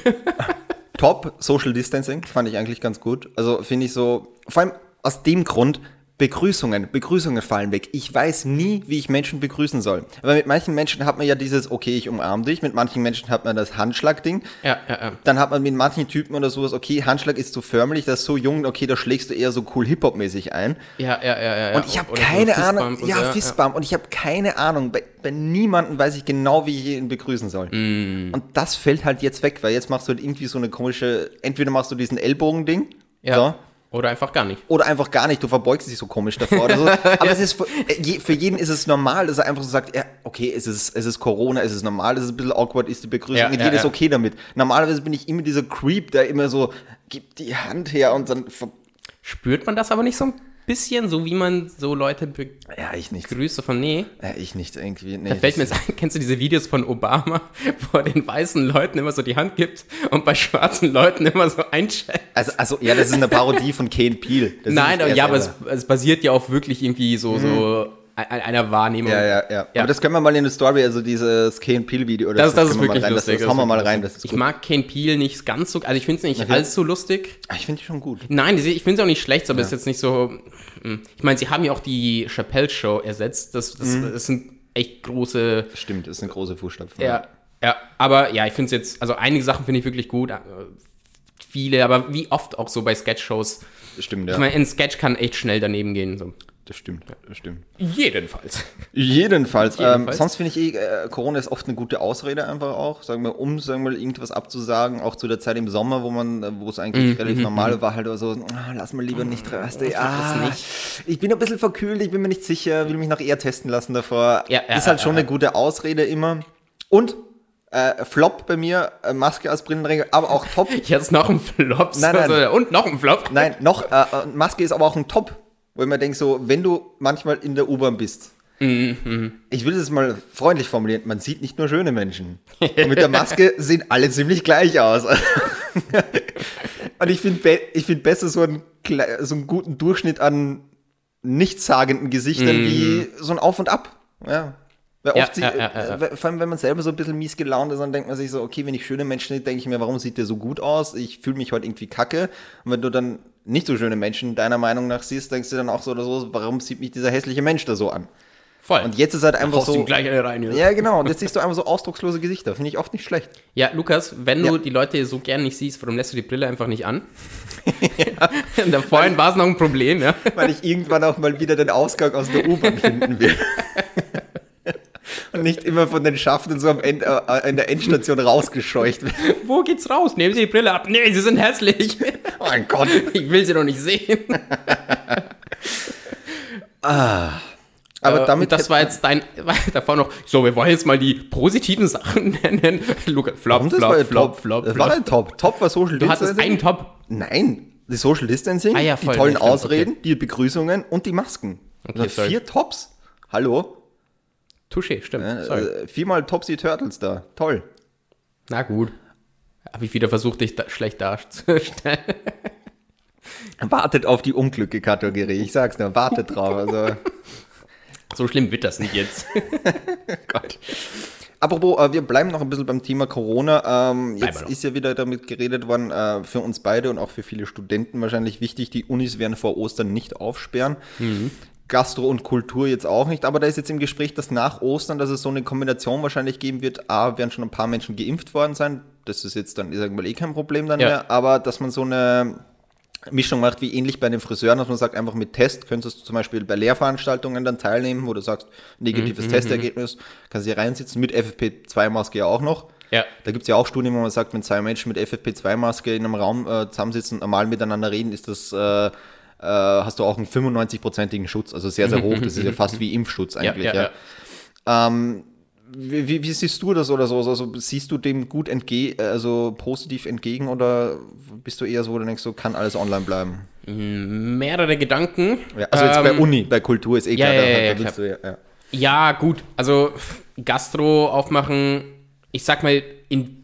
Top Social Distancing fand ich eigentlich ganz gut. Also finde ich so, vor allem aus dem Grund, Begrüßungen, Begrüßungen fallen weg. Ich weiß nie, wie ich Menschen begrüßen soll. Aber mit manchen Menschen hat man ja dieses, okay, ich umarme dich. Mit manchen Menschen hat man das Handschlag-Ding. Ja, ja, ja. Dann hat man mit manchen Typen oder sowas, okay, Handschlag ist zu förmlich, das ist so jung, okay, da schlägst du eher so cool Hip-Hop-mäßig ein. Ja, ja, ja, ja. Und ich habe so keine Fistbump Ahnung, und ja, so, Fistbump, und ich habe keine Ahnung, bei, bei niemandem weiß ich genau, wie ich ihn begrüßen soll. Mm. Und das fällt halt jetzt weg, weil jetzt machst du halt irgendwie so eine komische, entweder machst du diesen Ellbogen-Ding, Ja. so, Oder einfach gar nicht. oder einfach gar nicht, du verbeugst dich so komisch davor oder so. Aber es ist für, äh, für jeden ist es normal, dass er einfach so sagt, ja, okay, es ist, es ist Corona, es ist normal, es ist ein bisschen awkward, ist die Begrüßung, Ja, ja, jeder ist ja. okay damit. Normalerweise bin ich immer dieser Creep, der immer so, gibt die Hand her und dann, Spürt man das aber nicht so ein bisschen, so wie man so Leute begrüßt ja, ich nicht. so von, nee. Ja, ich nicht irgendwie. Nee, Da fällt mir jetzt ein, kennst du diese Videos von Obama, wo er den weißen Leuten immer so die Hand gibt und bei schwarzen Leuten immer so einschätzt? Also, also, ja, das ist eine Parodie von Kane Peel. Das Nein, aber, er ja, aber es, selber. es basiert ja auch wirklich irgendwie so, so ein- einer Wahrnehmung. Ja, ja, ja, Aber das können wir mal in eine Story, also dieses Kane Peel Video. Oder Das, das, ist wir mal wirklich rein. lustig. Das, das hauen wir ist mal rein. Das ist ich mag Kane Peel nicht ganz so, also ich finde es nicht Okay. allzu lustig. Ah, ich finde die schon gut. Nein, die- ich finde es auch nicht schlecht, aber es ist jetzt nicht so. hm. Ich meine, sie haben ja auch die Chappelle Show ersetzt. Das, das, Mhm. das sind echt große. Stimmt, ist eine große Fußstapfen. Ja, ja. Aber ja, ich finde es jetzt. Also einige Sachen finde ich wirklich gut. äh, Viele, aber wie oft auch so bei Sketch-Shows. Stimmt, ja. Ich meine, ein Sketch kann echt schnell daneben gehen. So. Das stimmt, das stimmt. Jedenfalls. Jedenfalls. Ähm, sonst finde ich eh, äh, Corona ist oft eine gute Ausrede einfach auch, sagen wir, um, sagen wir, irgendwas abzusagen, auch zu der Zeit im Sommer, wo man, äh, wo es eigentlich Mhm, relativ normal war, halt oder so, ah, lass mal lieber nicht raus. Ah, nicht. Ich bin ein bisschen verkühlt, ich bin mir nicht sicher, will mich noch eher testen lassen davor. Ja, ja, ist halt ja, schon eine gute Ausrede immer. Und äh, Flop bei mir, äh, Maske als Brillenträger, aber auch top. Jetzt noch ein Flop. Nein, nein. Und noch ein Flop. Nein, noch, äh, äh, Maske ist aber auch ein Top, wo ich mir denke, so, wenn du manchmal in der U-Bahn bist, Mhm, ich will es mal freundlich formulieren, man sieht nicht nur schöne Menschen. Und mit der Maske sehen alle ziemlich gleich aus. Und ich finde be ich find besser so einen, so einen guten Durchschnitt an nichtssagenden Gesichtern wie so ein Auf und Ab. Ja. Weil Mhm. Ja, oft sie, ja, ja, äh, vor allem wenn man selber so ein bisschen mies gelaunt ist, dann denkt man sich so, okay, wenn ich schöne Menschen sehe, denke ich mir, warum sieht der so gut aus? Ich fühle mich heute irgendwie kacke. Und wenn du dann nicht so schöne Menschen deiner Meinung nach siehst, denkst du dann auch so oder so, warum sieht mich dieser hässliche Mensch da so an? Voll. Und jetzt ist halt einfach Haust ihm so. gleich eine rein. Ja. Ja, genau. Und jetzt siehst du einfach so ausdruckslose Gesichter. Finde ich oft nicht schlecht. Ja, Lukas, wenn du Ja. die Leute so gern nicht siehst, warum lässt du die Brille einfach nicht an? da vorhin war es noch ein Problem, ja. Weil ich irgendwann auch mal wieder den Ausgang aus der U-Bahn finden will. Und nicht immer von den Schaften so am End, äh, in der Endstation rausgescheucht wird. Wo geht's raus? Nehmen Sie die Brille ab. Nee, sie sind hässlich. Oh mein Gott. Ich will sie doch nicht sehen. Aber Äh, damit. und das war jetzt dein, davor noch, so, wir wollen jetzt mal die positiven Sachen nennen. Lukas, flop, flop, flop, top. flop, das war flop. ein Top. Top war Social Du hattest Distancing. einen Top. Nein, die Social Distancing, Ah ja, die voll, tollen ja, stimmt, Ausreden, die Begrüßungen und die Masken. Okay, Also vier Tops. Hallo? Touché, stimmt. Äh, viermal Topsy Turtles da. Toll. Na gut. Habe ich wieder versucht, dich da schlecht darzustellen. Wartet auf die Unglücke-Kategorie. Ich sag's nur, wartet drauf. Also. So schlimm wird das nicht jetzt. Gott. Apropos, äh, wir bleiben noch ein bisschen beim Thema Corona. Ähm, jetzt ist ja wieder damit geredet worden, äh, für uns beide und auch für viele Studenten wahrscheinlich wichtig, die Unis werden vor Ostern nicht aufsperren. Mhm. Gastro und Kultur jetzt auch nicht, aber da ist jetzt im Gespräch, dass nach Ostern, dass es so eine Kombination wahrscheinlich geben wird. A, werden schon ein paar Menschen geimpft worden sein. das ist jetzt dann irgendwann eh kein Problem dann Ja. mehr, aber dass man so eine Mischung macht, wie ähnlich bei den Friseuren, dass man sagt, einfach mit Test könntest du zum Beispiel bei Lehrveranstaltungen dann teilnehmen, wo du sagst, negatives Mhm, Testergebnis, kannst du hier reinsitzen, mit FFP2-Maske ja auch noch. Ja. Da gibt es ja auch Studien, wo man sagt, wenn zwei Menschen mit FFP2-Maske in einem Raum äh, zusammensitzen und normal miteinander reden, ist das, äh, äh, hast du auch einen 95-prozentigen Schutz, also sehr, sehr hoch. Das ist ja fast wie Impfschutz eigentlich. ja, Ja, ja. Ähm, wie, wie, wie siehst du das oder so? Also siehst du dem gut entge also positiv entgegen oder bist du eher so, wo du denkst, so kann alles online bleiben? Mehrere Gedanken. Ja, also jetzt bei Ähm, Uni, bei Kultur ist eh ja, klar, ja, da, ja, da ja, willst du ja, ja. Ja, gut. Also Gastro aufmachen, ich sag mal, in,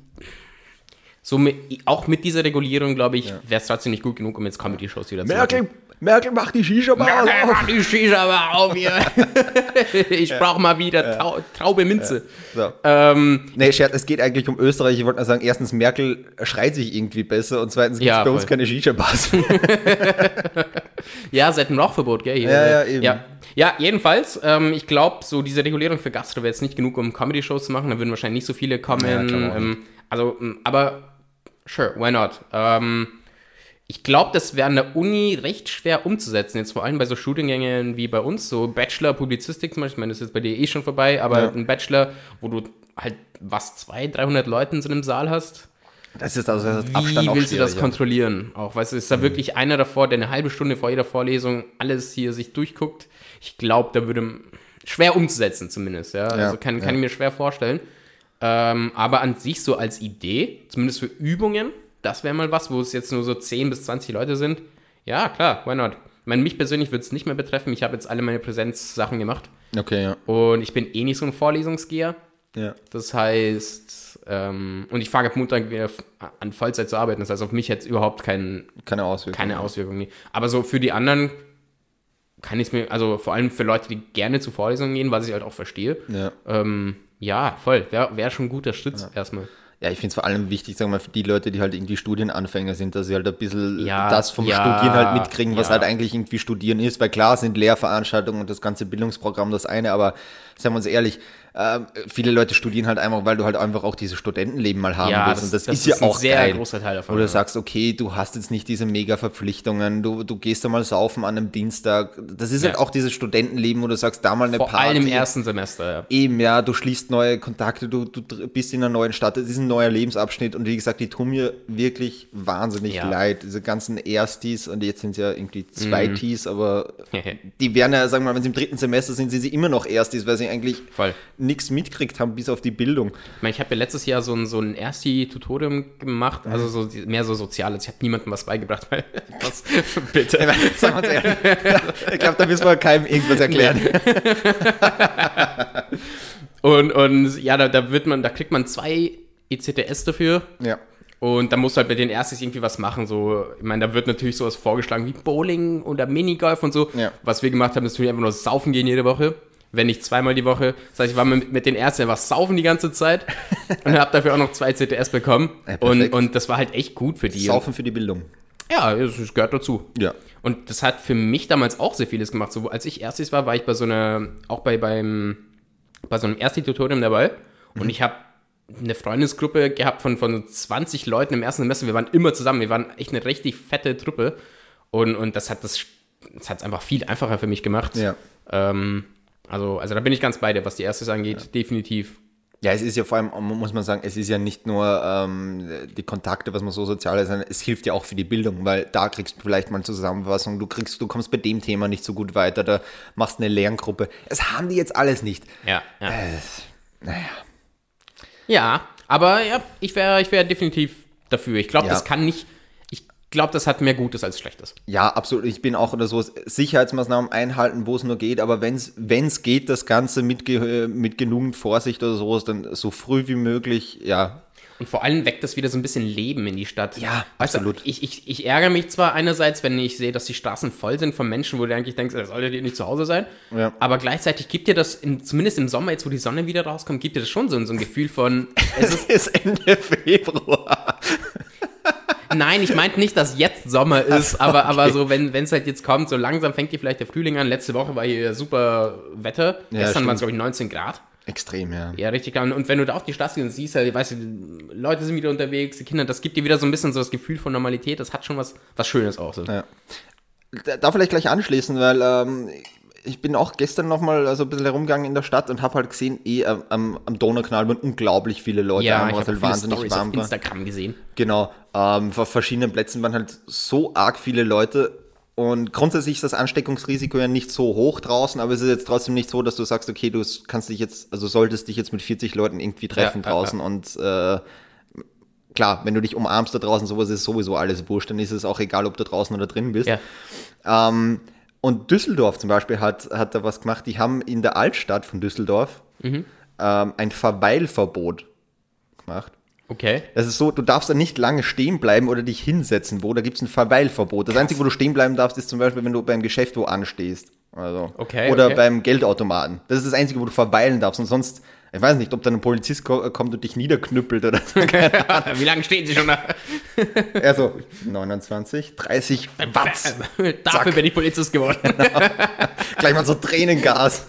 so mit, auch mit dieser Regulierung, glaube ich, wäre es trotzdem nicht gut genug, um jetzt Comedy-Shows wieder zu machen. Merkel macht die Shisha-Bar Merkel, mach die Shisha aber auf hier. ich brauche mal wieder Trau Traube Minze. So. Ähm, Nee, Scherz, es geht eigentlich um Österreich. Ich wollte nur sagen, erstens, Merkel schreit sich irgendwie besser und zweitens gibt es Ja, bei uns voll. keine Shisha-Bars. ja, seit dem Rauchverbot, gell? Hier. Ja, ja, eben. Ja, ja jedenfalls, ähm, ich glaube, so diese Regulierung für Gastro wäre jetzt nicht genug, um Comedy-Shows zu machen. Da würden wahrscheinlich nicht so viele kommen. Ja, ähm, also, aber sure, why not? Ähm, ich glaube, das wäre an der Uni recht schwer umzusetzen. Jetzt vor allem bei so Studiengängen wie bei uns, so Bachelor Publizistik zum Beispiel. Ich meine, das ist jetzt bei dir eh schon vorbei, aber Ja. ein Bachelor, wo du halt was, 200, 300 Leute in so einem Saal hast. Das ist also das Wie Abstand willst du das ja. kontrollieren? Auch, weißt du, ist da wirklich einer davor, der eine halbe Stunde vor jeder Vorlesung alles hier sich durchguckt? Ich glaube, da würde schwer umzusetzen zumindest, ja. Ja, also kann, kann ich mir schwer vorstellen. Ähm, aber an sich so als Idee, zumindest für Übungen, das wäre mal was, wo es jetzt nur so 10 bis 20 Leute sind. Ja, klar, why not? Ich meine, mich persönlich würde es nicht mehr betreffen. Ich habe jetzt alle meine Präsenzsachen gemacht Okay, ja. und ich bin eh nicht so ein Vorlesungsgeher. ja. Das heißt, ähm, und ich fange ab Montag wieder an Vollzeit zu arbeiten. Das heißt, auf mich jetzt überhaupt kein, Keine Auswirkungen. keine Auswirkungen. Aber so für die anderen kann ich es mir, also vor allem für Leute, die gerne zu Vorlesungen gehen, was ich halt auch verstehe, Ja. ähm, ja, voll, wäre wär schon ein guter Schritt erstmal. Ja, ich finde es vor allem wichtig, sagen wir mal, für die Leute, die halt irgendwie Studienanfänger sind, dass sie halt ein bisschen Ja, das vom ja, Studieren halt mitkriegen, was ja. halt eigentlich irgendwie Studieren ist. Weil klar sind Lehrveranstaltungen und das ganze Bildungsprogramm das eine, aber seien wir uns ehrlich, ähm, viele Leute studieren halt einfach, weil du halt einfach auch dieses Studentenleben mal haben Ja, willst. das- und das, das ist ja ist ein auch sehr geil. großer Teil davon, du ja. sagst, okay, du hast jetzt nicht diese Mega-Verpflichtungen, du, du gehst da mal saufen an einem Dienstag. Das ist halt Ja. auch dieses Studentenleben, wo du sagst, da mal eine Vor Party. allem im ersten Semester, ja. Eben, ja, du schließt neue Kontakte, du, du bist in einer neuen Stadt, es ist ein neuer Lebensabschnitt und wie gesagt, die tun mir wirklich wahnsinnig Ja. leid, diese ganzen Erstis und jetzt sind es ja irgendwie Zweitis, aber Mhm. die werden ja, sagen wir mal, wenn sie im dritten Semester sind, sind sie immer noch Erstis, weil sie eigentlich Voll. Nichts mitkriegt haben, bis auf die Bildung. Ich meine, ich habe ja letztes Jahr so ein, so ein Ersti-Tutorium gemacht, also so mehr so Soziales. Ich habe niemandem was beigebracht, weil was, bitte. Sagen wir uns ehrlich, ich glaube, da müssen wir keinem irgendwas erklären. Und, und ja, da, da wird man, da kriegt man zwei ECTS dafür. Ja. Und da musst du halt bei den Erstis irgendwie was machen. So, ich meine, da wird natürlich sowas vorgeschlagen wie Bowling oder Minigolf und so. Ja. Was wir gemacht haben, ist natürlich einfach nur saufen gehen jede Woche. Wenn nicht zweimal die Woche. Das heißt, ich war mit, mit den Ärzten einfach saufen die ganze Zeit und habe dafür auch noch zwei CTS bekommen. Ja, und, und das war halt echt gut für die. Saufen für die Bildung. Ja, es gehört dazu. Ja. Und das hat für mich damals auch sehr vieles gemacht. So, als ich erstes war, war ich bei so einer, auch bei, beim, bei so einem Ersti-Tutorium dabei. Und ich habe eine Freundesgruppe gehabt von, von 20 Leuten im ersten Semester. Wir waren immer zusammen. Wir waren echt eine richtig fette Truppe. Und, und das hat das, das hat's einfach viel einfacher für mich gemacht. Ja. Ähm, also, also da bin ich ganz bei dir, was die Erstes angeht. Definitiv. Ja, es ist ja vor allem, muss man sagen, es ist ja nicht nur ähm, die Kontakte, was man so sozial ist, sondern es hilft ja auch für die Bildung, weil da kriegst du vielleicht mal eine Zusammenfassung, du kriegst, du kommst bei dem Thema nicht so gut weiter, da machst eine Lerngruppe. Es haben die jetzt alles nicht. Ja, ja. Äh, naja. Ja, aber ja, ich wäre ich wär definitiv dafür. Ich glaube, Ja. das kann nicht. Ich glaube, das hat mehr Gutes als Schlechtes. Ja, absolut. Ich bin auch oder so Sicherheitsmaßnahmen einhalten, wo es nur geht, aber wenn es geht, das Ganze mit, mit genug Vorsicht oder sowas, dann so früh wie möglich, ja. Und vor allem weckt das wieder so ein bisschen Leben in die Stadt. Ja, weißt absolut. Du, ich, ich, ich ärgere mich zwar einerseits, wenn ich sehe, dass die Straßen voll sind von Menschen, wo du eigentlich denkst, das solltet ihr nicht zu Hause sein. Ja. Aber gleichzeitig gibt dir das, in, zumindest im Sommer, jetzt wo die Sonne wieder rauskommt, gibt dir das schon so, ein- so ein Gefühl von, es ist, Es ist Ende Februar. nein, ich meinte nicht, dass jetzt Sommer ist, aber, aber so, wenn es halt jetzt kommt, so langsam fängt hier vielleicht der Frühling an. Letzte Woche war hier super Wetter. Ja, Gestern waren es, glaube ich, 19 Grad. Extrem, ja. Ja, richtig. Und wenn du da auf die Straße gehst siehst, ja, weißt du, Leute sind wieder unterwegs, die Kinder, das gibt dir wieder so ein bisschen so das Gefühl von Normalität. Das hat schon was, was Schönes auch so. Ja. Da- vielleicht gleich anschließen, weil ähm, ich bin auch gestern nochmal also ein bisschen herumgegangen in der Stadt und habe halt gesehen, eh am- am, am Donaukanal waren unglaublich viele Leute, Ja, ich habe halt wahnsinnig Stories auf warm war. Instagram gesehen. Genau, ähm, auf verschiedenen Plätzen waren halt so arg viele Leute und grundsätzlich ist das Ansteckungsrisiko ja nicht so hoch draußen, aber es ist jetzt trotzdem nicht so, dass du sagst, okay, du kannst dich jetzt, also solltest dich jetzt mit 40 Leuten irgendwie treffen Ja, ja, draußen und äh, klar, wenn du dich umarmst da draußen, sowas ist sowieso alles wurscht, dann ist es auch egal, ob du draußen oder drin bist. Ja. Ähm, und Düsseldorf zum Beispiel hat, hat da was gemacht. Die haben in der Altstadt von Düsseldorf Mhm. ähm, ein Verweilverbot gemacht. Okay. Das ist so, du darfst da nicht lange stehen bleiben oder dich hinsetzen, wo da gibt es ein Verweilverbot. Das Einzige, wo du stehen bleiben darfst, ist zum Beispiel, wenn du beim Geschäft wo anstehst. Also, Okay, oder okay. beim Geldautomaten. Das ist das Einzige, wo du verweilen darfst. Und sonst, ich weiß nicht, ob dann ein Polizist ko kommt und dich niederknüppelt oder so. Wie lange stehen sie schon da? Also 29, 30, Watts. Dafür bin ich Polizist geworden. Gleich mal so Tränengas.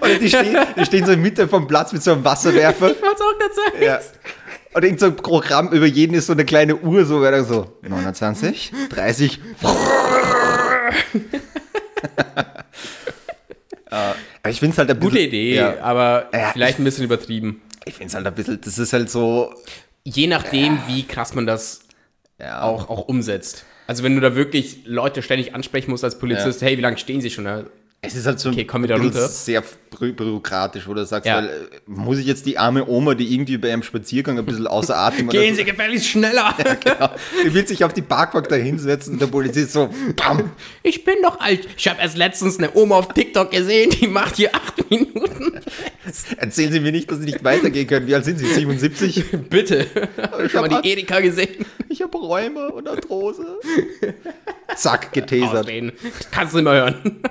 Oder die stehen, die stehen so in der Mitte vom Platz mit so einem Wasserwerfer. Ich wollte auch gerade sagen. Ja. Und irgend so ein Programm über jeden ist so eine kleine Uhr, so wäre so 29, 30. Äh, Aber ich finde es halt ein bisschen. Gute Idee, Ja, aber Ja, vielleicht ein bisschen übertrieben. ich finde es halt ein bisschen, das ist halt so. Je nachdem, wie krass man das Ja, auch, auch umsetzt. Also wenn du da wirklich Leute ständig ansprechen musst als Polizist, hey, wie lange stehen sie schon da? Es ist halt so Okay, komm wieder runter. sehr bü bürokratisch, wo du sagst, Ja. weil, äh, muss ich jetzt die arme Oma, die irgendwie bei einem Spaziergang ein bisschen außer Atem Gehen so, Sie gefälligst schneller! genau, die will sich auf die Parkbank da hinsetzen und der Polizist so, bam, Ich bin doch alt. Ich habe erst letztens eine Oma auf TikTok gesehen, die macht hier acht Minuten. erzählen Sie mir nicht, dass Sie nicht weitergehen können. Wie alt sind Sie? 77? Bitte. Ich schon mal hab- die Erika gesehen? Ich habe Räume und Arthrose. Zack, getasert. Ausreden. Kannst du immer hören.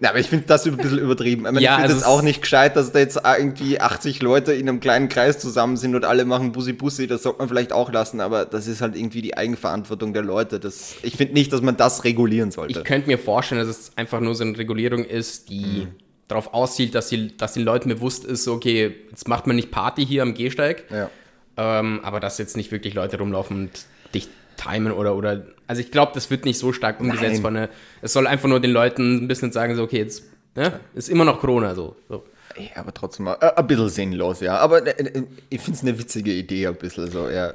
Ja, aber ich finde das ein bisschen übertrieben. Ich, meine, Ja, ich finde also es es- auch nicht gescheit, dass da jetzt irgendwie 80 Leute in einem kleinen Kreis zusammen sind und alle machen Bussi-Bussi. Das sollte man vielleicht auch lassen, aber das ist halt irgendwie die Eigenverantwortung der Leute. Das, ich finde nicht, dass man das regulieren sollte. Ich könnte mir vorstellen, dass es einfach nur so eine Regulierung ist, die darauf auszielt, dass, die, dass den Leuten bewusst ist, okay, jetzt macht man nicht Party hier am Gehsteig, ja. ähm, aber dass jetzt nicht wirklich Leute rumlaufen und dich timen oder, oder also ich glaube, das wird nicht so stark umgesetzt Nein. von der, es soll einfach nur den Leuten ein bisschen sagen, so, okay, jetzt ne, ist immer noch Corona so. so. ja, aber trotzdem mal, äh, ein bisschen sinnlos, ja. Aber äh, äh, ich finde es eine witzige Idee, ein bisschen so, ja.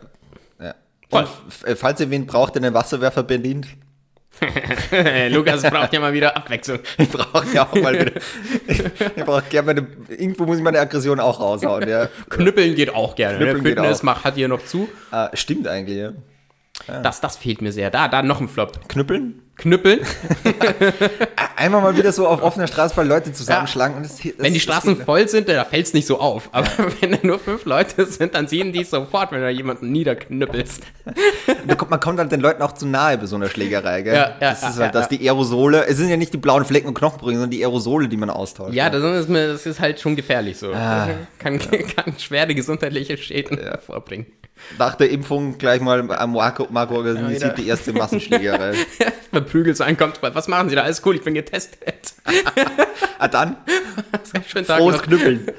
ja. Und, äh, falls ihr wen braucht, der einen Wasserwerfer bedient, Lukas braucht ja mal wieder Abwechslung. ich brauche ja auch mal wieder. ich brauche gerne meine. Irgendwo muss ich meine Aggression auch raushauen, ja. Knüppeln geht auch gerne. Knüppeln ne? geht Fitness auch. macht, hat hier noch zu. Äh, stimmt eigentlich, ja. Das, das fehlt mir sehr. Da, da noch ein Flop. Knüppeln? Knüppeln. Einmal mal wieder so auf offener Straße bei Leute zusammenschlagen und es, das, Wenn die das Straßen voll sind, da fällt es nicht so auf. Aber wenn da nur fünf Leute sind, dann sehen die es sofort, wenn du jemanden niederknüppelst. Kommt, man kommt halt den Leuten auch zu nahe bei so einer Schlägerei, gell? Ja, ja, das ja, ist halt, ja, dass die Aerosole, es sind ja nicht die blauen Flecken und Knochenbrüche, sondern die Aerosole, die man austauscht. Ja, das ist, das ist halt schon gefährlich so. Ah. Kann, kann schwere gesundheitliche Schäden hervorbringen. Nach der Impfung gleich mal am Marco, Marco organisiert die erste Massenschlägerei. Verprügelt so einkommt, was machen Sie da? Alles cool, ich bin getestet. ah, dann Schönen Tag frohes noch. Knüppeln.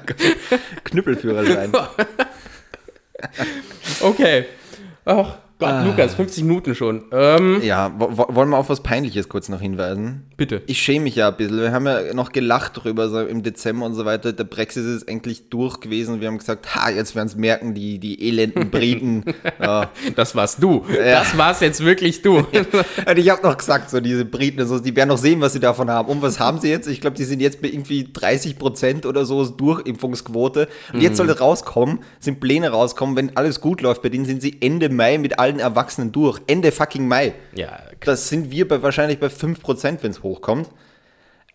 Knüppelführerschein. Okay. Ach Gott, Ah. Lukas, 50 Minuten schon. Ähm, Ja, wo, wo, wollen wir auf was Peinliches kurz noch hinweisen? bitte. Ich schäme mich ja ein bisschen. Wir haben ja noch gelacht drüber, so im Dezember und so weiter. Der Brexit ist endlich durch gewesen. Wir haben gesagt, ha, jetzt werden es merken, die, die elenden Briten. ja. Das warst du. Ja. Das war's jetzt wirklich du. Und ich habe noch gesagt, so diese Briten, so, die werden noch sehen, was sie davon haben. Und was haben sie jetzt? Ich glaube, die sind jetzt bei irgendwie 30 Prozent oder so Durchimpfungsquote. Und jetzt soll rauskommen, sind Pläne rauskommen, wenn alles gut läuft bei denen, sind sie Ende Mai mit allen Erwachsenen durch. Ende fucking Mai. ja, Das sind wir bei, wahrscheinlich bei 5 Prozent, wenn es hochkommt.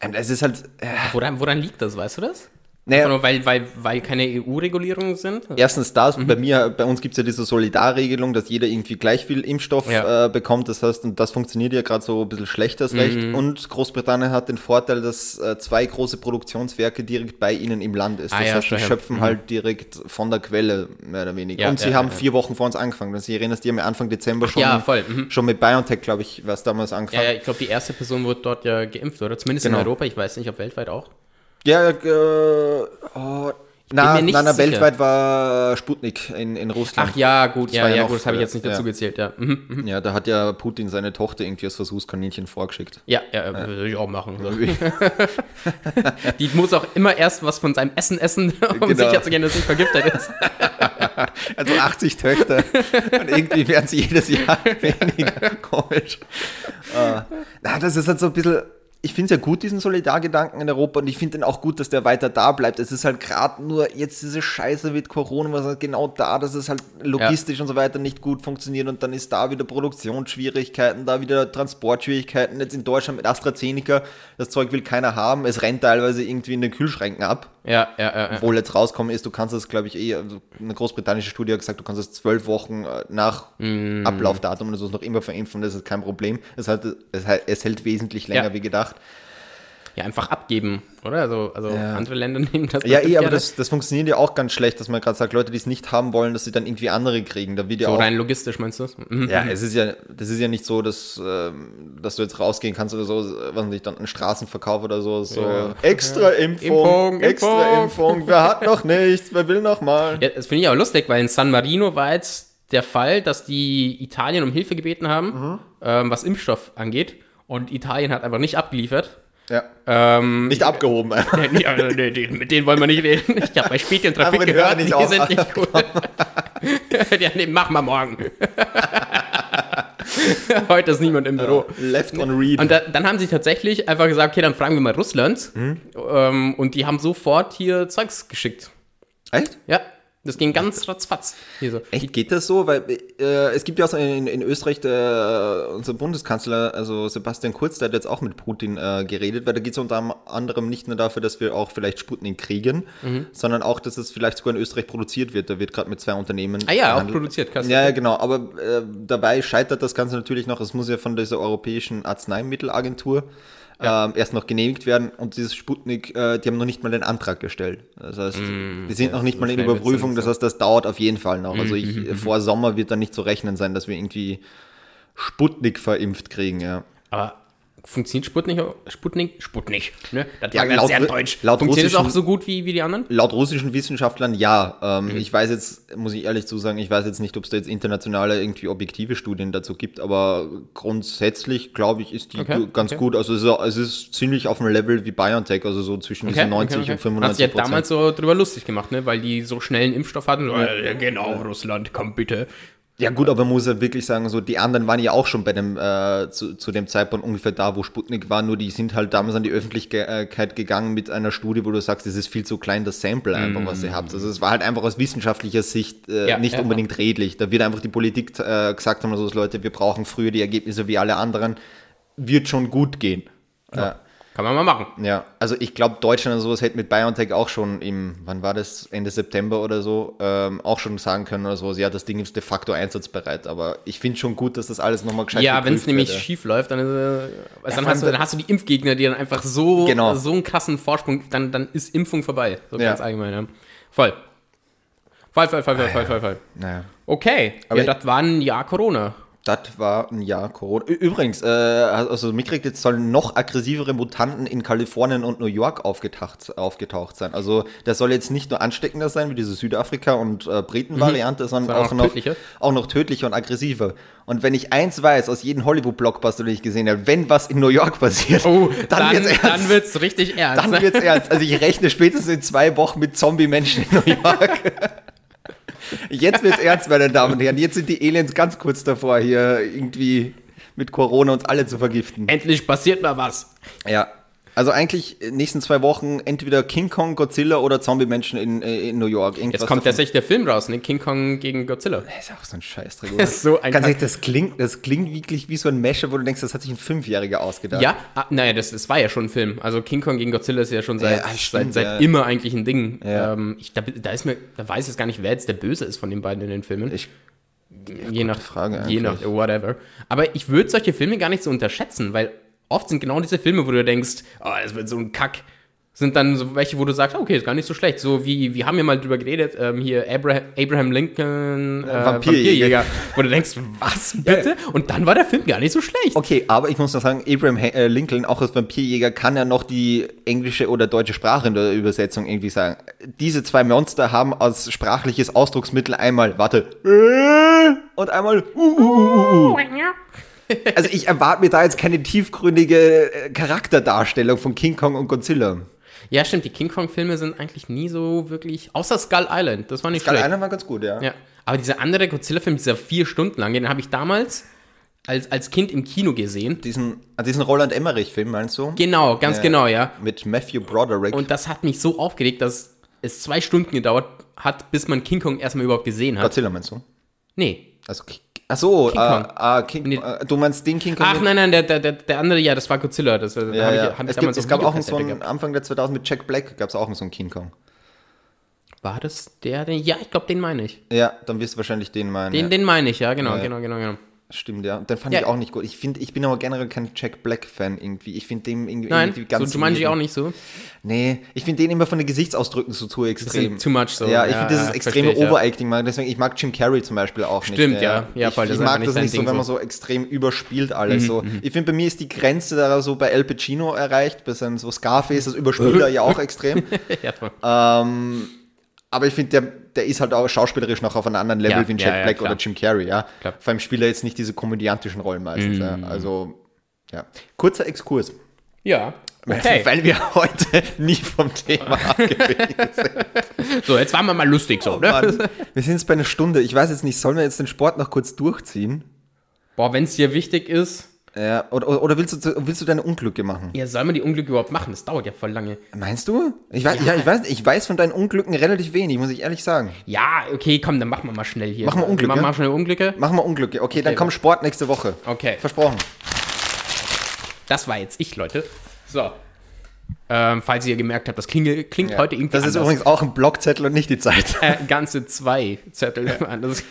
Und es ist halt, äh, woran, woran liegt das, weißt du das? Naja, Nur weil, weil, weil keine EU-Regulierungen sind? Erstens das, Mhm. bei mir, bei uns gibt es ja diese Solidarregelung, dass jeder irgendwie gleich viel Impfstoff Ja. äh, bekommt. Das heißt, und das funktioniert ja gerade so ein bisschen schlecht als recht. Mhm. Und Großbritannien hat den Vorteil, dass äh, zwei große Produktionswerke direkt bei ihnen im Land ist. Ah, das ja, heißt, sie daher. schöpfen halt direkt von der Quelle, mehr oder weniger. Ja, und sie haben vier Wochen vor uns angefangen. Also, Sie erinnerst die haben ja Anfang Dezember schon. Mhm. schon mit BioNTech, glaube ich, was damals angefangen. ja, ich glaube, die erste Person wurde dort ja geimpft, oder? Zumindest Genau. in Europa. Ich weiß nicht, ob weltweit auch. Ja, äh, oh, na, na, na, weltweit war Sputnik in, in Russland. Ach ja, gut, Das ja, ja ja, noch, gut, das habe ich äh, jetzt nicht dazu ja. gezählt, ja. Mhm, mhm. Ja, da hat ja Putin seine Tochter irgendwie als Versuchskaninchen vorgeschickt. Ja, ja, würde ich auch machen. So. Die muss auch immer erst was von seinem Essen essen, um Genau. sicher zu gehen, dass es nicht vergiftet ist. Also 80 Töchter. Und irgendwie werden sie jedes Jahr weniger komisch. Äh, na, das ist halt so ein bisschen. Ich finde es ja gut, diesen Solidargedanken in Europa und ich finde den auch gut, dass der weiter da bleibt. Es ist halt gerade nur jetzt diese Scheiße mit Corona, was halt genau da, dass es halt logistisch und so weiter nicht gut funktioniert und dann ist da wieder Produktionsschwierigkeiten, da wieder Transportschwierigkeiten. Jetzt in Deutschland mit AstraZeneca, das Zeug will keiner haben, es rennt teilweise irgendwie in den Kühlschränken ab. Ja, ja, ja. ja. Obwohl jetzt rauskommen ist, du kannst es, glaube ich, eh, also eine großbritannische Studie hat gesagt, du kannst es zwölf Wochen äh, nach Mm. Ablaufdatum und du es noch immer verimpfen, das ist kein Problem. Es, hat, es, es hält wesentlich länger Ja. wie gedacht. Ja, einfach abgeben, oder? Also, also Ja. andere Länder nehmen das. Ja, eh, aber das, das funktioniert ja auch ganz schlecht, dass man gerade sagt, Leute, die es nicht haben wollen, dass sie dann irgendwie andere kriegen. Da wird ja So auch. rein logistisch meinst du das? Mhm. Ja, es ist ja, das ist ja nicht so, dass, ähm, dass du jetzt rausgehen kannst oder so, was nicht, dann einen Straßenverkauf oder so, so Ja. extra Impfung, Impfung, extra Impfung. Impfung, wer hat noch nichts, wer will noch mal? Ja, das finde ich aber lustig, weil in San Marino war jetzt der Fall, dass die Italien um Hilfe gebeten haben, Mhm. ähm, was Impfstoff angeht. Und Italien hat einfach nicht abgeliefert. Ja. Ähm, Nicht abgehoben. Nee, nee, also, nee, mit denen wollen wir nicht reden. Ich habe bei Spiegel den gehört, die auf. sind nicht cool. ja, nee, mach mal morgen. Heute ist niemand im Büro. Left on read. Und da, dann haben sie tatsächlich einfach gesagt, okay, dann fragen wir mal Russland. Hm? Ähm, und die haben sofort hier Zeugs geschickt. Echt? Ja, das ging ganz ratzfatz. Hier so. Echt, geht das so? Weil äh, es gibt ja auch so in, in Österreich der, unser Bundeskanzler, also Sebastian Kurz, der hat jetzt auch mit Putin äh, geredet, weil da geht es unter anderem nicht nur dafür, dass wir auch vielleicht Sputnik kriegen, Mhm. sondern auch, dass es vielleicht sogar in Österreich produziert wird. Da wird gerade mit zwei Unternehmen. Ah ja, auch verhandelt. produziert, krass. Ja, ja, genau. Aber äh, dabei scheitert das Ganze natürlich noch. Es muss ja von dieser Europäischen Arzneimittelagentur ähm, erst noch genehmigt werden. Und dieses Sputnik, äh, die haben noch nicht mal den Antrag gestellt. Das heißt, die sind noch nicht so mal in Überprüfung. Das heißt, das dauert auf jeden Fall noch. Also ich, vor Sommer wird dann nicht zu rechnen sein, dass wir irgendwie Sputnik verimpft kriegen, ja. Aber funktioniert Sputnik, Sputnik, Sputnik, ne? Das Ja, war laut- sehr deutsch. laut funktioniert es auch so gut wie, wie die anderen? Laut russischen Wissenschaftlern ja. Ähm, Ich weiß jetzt, muss ich ehrlich zu sagen, ich weiß jetzt nicht, ob es da jetzt internationale, irgendwie objektive Studien dazu gibt, aber grundsätzlich, glaube ich, ist die Okay, ganz okay. gut. Also es ist, es ist ziemlich auf dem Level wie BioNTech, also so zwischen diesen 90 und Hat 95 sich ja damals so drüber lustig gemacht, ne? Weil die so schnell einen Impfstoff hatten. So, äh, genau, Russland, komm bitte. Ja gut, aber man muss ja wirklich sagen, so die anderen waren ja auch schon bei dem äh, zu, zu dem Zeitpunkt ungefähr da, wo Sputnik war, nur die sind halt damals an die Öffentlichkeit gegangen mit einer Studie, wo du sagst, es ist viel zu klein das Sample einfach, was ihr habt. Also es war halt einfach aus wissenschaftlicher Sicht äh, Ja, nicht ja, unbedingt redlich. Da wird einfach die Politik äh, gesagt haben, also Leute, wir brauchen früher die Ergebnisse wie alle anderen, wird schon gut gehen. Ja. Kann man mal machen. Ja, also ich glaube, Deutschland und sowas hätte mit BioNTech auch schon im, wann war das, Ende September oder so, ähm, auch schon sagen können oder so, ja, das Ding ist de facto einsatzbereit. Aber ich finde schon gut, dass das alles nochmal gescheit Ja, wenn es nämlich ja. schief läuft, dann, äh, also dann, hast du, dann hast du die Impfgegner, die dann einfach so, Genau. so einen krassen Vorsprung, dann, dann ist Impfung vorbei. So Ja. ganz allgemein, ja. Voll. Voll, voll, voll, voll, voll, voll, voll. Naja. Okay, Aber ja, das war ein Jahr Corona. Das war ein Jahr Corona. Übrigens, äh, also mitkriegt, jetzt sollen noch aggressivere Mutanten in Kalifornien und New York aufgetaucht, aufgetaucht sein. Also das soll jetzt nicht nur ansteckender sein wie diese Südafrika- und äh, Briten-Variante, sondern Sondern auch, auch noch, tödlicher. auch noch tödlicher und aggressiver. Und wenn ich eins weiß aus jedem Hollywood-Blockbuster, den ich gesehen habe, wenn was in New York passiert, Oh, dann, dann, wird's dann, ernst. wird's richtig ernst. Dann wird's ernst. Also ich rechne spätestens in zwei Wochen mit Zombie-Menschen in New York. Jetzt wird's ernst, meine Damen und Herren. Jetzt sind die Aliens ganz kurz davor, hier irgendwie mit Corona uns alle zu vergiften. Endlich passiert mal was. Ja. Also eigentlich äh, nächsten zwei Wochen entweder King Kong, Godzilla oder Zombie-Menschen in, äh, in New York. Irgendwas Jetzt kommt tatsächlich der Film raus, ne? King Kong gegen Godzilla. Das ist auch so ein Scheißdreck. Das ist so ein Ganz ehrlich, das klingt, das klingt wirklich wie so ein Mesche, wo du denkst, das hat sich ein Fünfjähriger ausgedacht. Ja, ah, naja, das, das war ja schon ein Film. Also King Kong gegen Godzilla ist ja schon seit, Ja, stimmt, seit, seit ja. immer eigentlich ein Ding. Ja. Ähm, ich, da, da ist mir, da weiß ich jetzt gar nicht, wer jetzt der Böse ist von den beiden in den Filmen. Ich, je nach Frage je nach eigentlich. whatever. Aber ich würde solche Filme gar nicht so unterschätzen, weil oft sind genau diese Filme, wo du denkst, oh, das wird so ein Kack, sind dann so welche, wo du sagst, okay, ist gar nicht so schlecht. So wie, wir haben ja mal drüber geredet, ähm, hier Abraham, Abraham Lincoln, äh, Vampirjäger. wo du denkst, was bitte? Und dann war der Film gar nicht so schlecht. okay, aber ich muss noch sagen, Abraham Ha- äh, Lincoln, auch als Vampirjäger, kann ja noch die englische oder deutsche Sprache in der Übersetzung irgendwie sagen. Diese zwei Monster haben als sprachliches Ausdrucksmittel einmal, warte, äh, und einmal, uh, uh, uh, uh. Also ich erwarte mir da jetzt keine tiefgründige äh, Charakterdarstellung von King Kong und Godzilla. Ja, stimmt, die King Kong-Filme sind eigentlich nie so wirklich, außer Skull Island, das war nicht Skull schlecht. Island war ganz gut, ja. Ja, aber dieser andere Godzilla-Film, dieser vier Stunden lang, den habe ich damals als, als Kind im Kino gesehen. Diesen, ah, diesen Roland Emmerich-Film, meinst du? Genau, ganz Ja. genau, ja. Mit Matthew Broderick. Und das hat mich so aufgeregt, dass es zwei Stunden gedauert hat, bis man King Kong erstmal überhaupt gesehen hat. Godzilla meinst du? Nee. Also, ach so, King Kong. ah, King, Nee. äh, du meinst den King Kong? Ach nein, nein, der, der, der, der andere, ja, das war Godzilla. Das, da Ja, ja. ich, es, gibt, es gab auch so einen. Anfang der 2000 mit Jack Black gab es auch so einen King Kong. War das der? den- Ja, ich glaube, den meine ich. Ja, dann wirst du wahrscheinlich den meinen. Den, ja. den meine ich, ja, genau, Ja. genau, genau, genau. Stimmt, ja. Den fand Ja. ich auch nicht gut. Ich, find, ich bin aber generell kein Jack Black-Fan irgendwie. Ich finde den irgendwie, Nein, irgendwie so, ganz. du meinst ich weird. auch nicht so. Nee, ich finde den immer von den Gesichtsausdrücken so zu extrem. Too much so. Ja, ich Ja, finde dieses ja, extreme ich. Overacting mag. Deswegen, ich mag Jim Carrey zum Beispiel auch nicht. Stimmt, ja. Ja, ich, voll, das ich ist mag das nicht so, Ding wenn man so. so extrem überspielt alles. so. Ich finde, bei mir ist die Grenze da so bei El Pacino erreicht, bei seinem so Scarface, das überspielt er ja auch extrem. ja, voll. Ähm, aber ich finde, der, der ist halt auch schauspielerisch noch auf einem anderen Level Ja, wie ein Jack ja, Black klar. oder Jim Carrey, ja. Klar. Vor allem spielt er jetzt nicht diese komödiantischen Rollen meistens. Mhm. Also, ja. Kurzer Exkurs. Ja. Okay. Weil wir heute nie vom Thema abgewichen sind. So, jetzt waren wir mal lustig so, ne? Mann, wir sind jetzt bei einer Stunde. Ich weiß jetzt nicht, sollen wir jetzt den Sport noch kurz durchziehen? Boah, wenn es dir wichtig ist, Ja, oder, oder- willst, du, willst du deine Unglücke machen? ja, soll man die Unglücke überhaupt machen? Das dauert ja voll lange. Meinst du? Ich weiß, ja. ich, weiß, ich weiß von deinen Unglücken relativ wenig, muss ich ehrlich sagen. Ja, okay, komm, dann machen wir mal schnell hier. Machen wir Unglücke? Machen wir mal schnell Unglücke. Machen wir Unglücke. Okay, dann kommt Sport nächste Woche. Okay, Versprochen. das war jetzt ich, Leute. So. Ähm, falls ihr gemerkt habt, das klingt, klingt Ja. heute irgendwie Das ist anders. übrigens auch ein Blockzettel und nicht die Zeit. äh, ganze zwei Zettel. Das,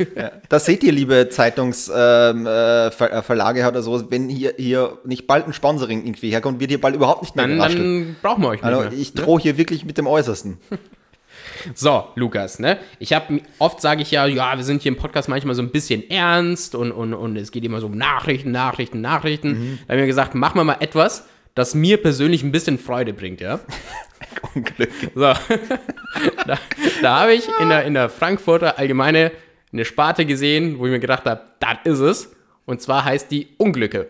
Das seht ihr, liebe Zeitungsverlage äh, Ver- Verlage oder so, wenn hier, hier nicht bald ein Sponsoring irgendwie herkommt, wird hier bald überhaupt nicht mehr Dann, dann brauchen wir euch nicht Also mehr. ich drohe hier wirklich mit dem Äußersten. So, Lukas, ne? Ich habe oft sage ich ja, ja, wir sind hier im Podcast manchmal so ein bisschen ernst und, und, und es geht immer so um Nachrichten, Nachrichten, Nachrichten. Mhm. Da haben wir gesagt, machen wir mal etwas, das mir persönlich ein bisschen Freude bringt, ja? Unglück. So. da da habe ich in der, in der Frankfurter Allgemeine eine Sparte gesehen, wo ich mir gedacht habe, das ist es. Und zwar heißt die Unglücke.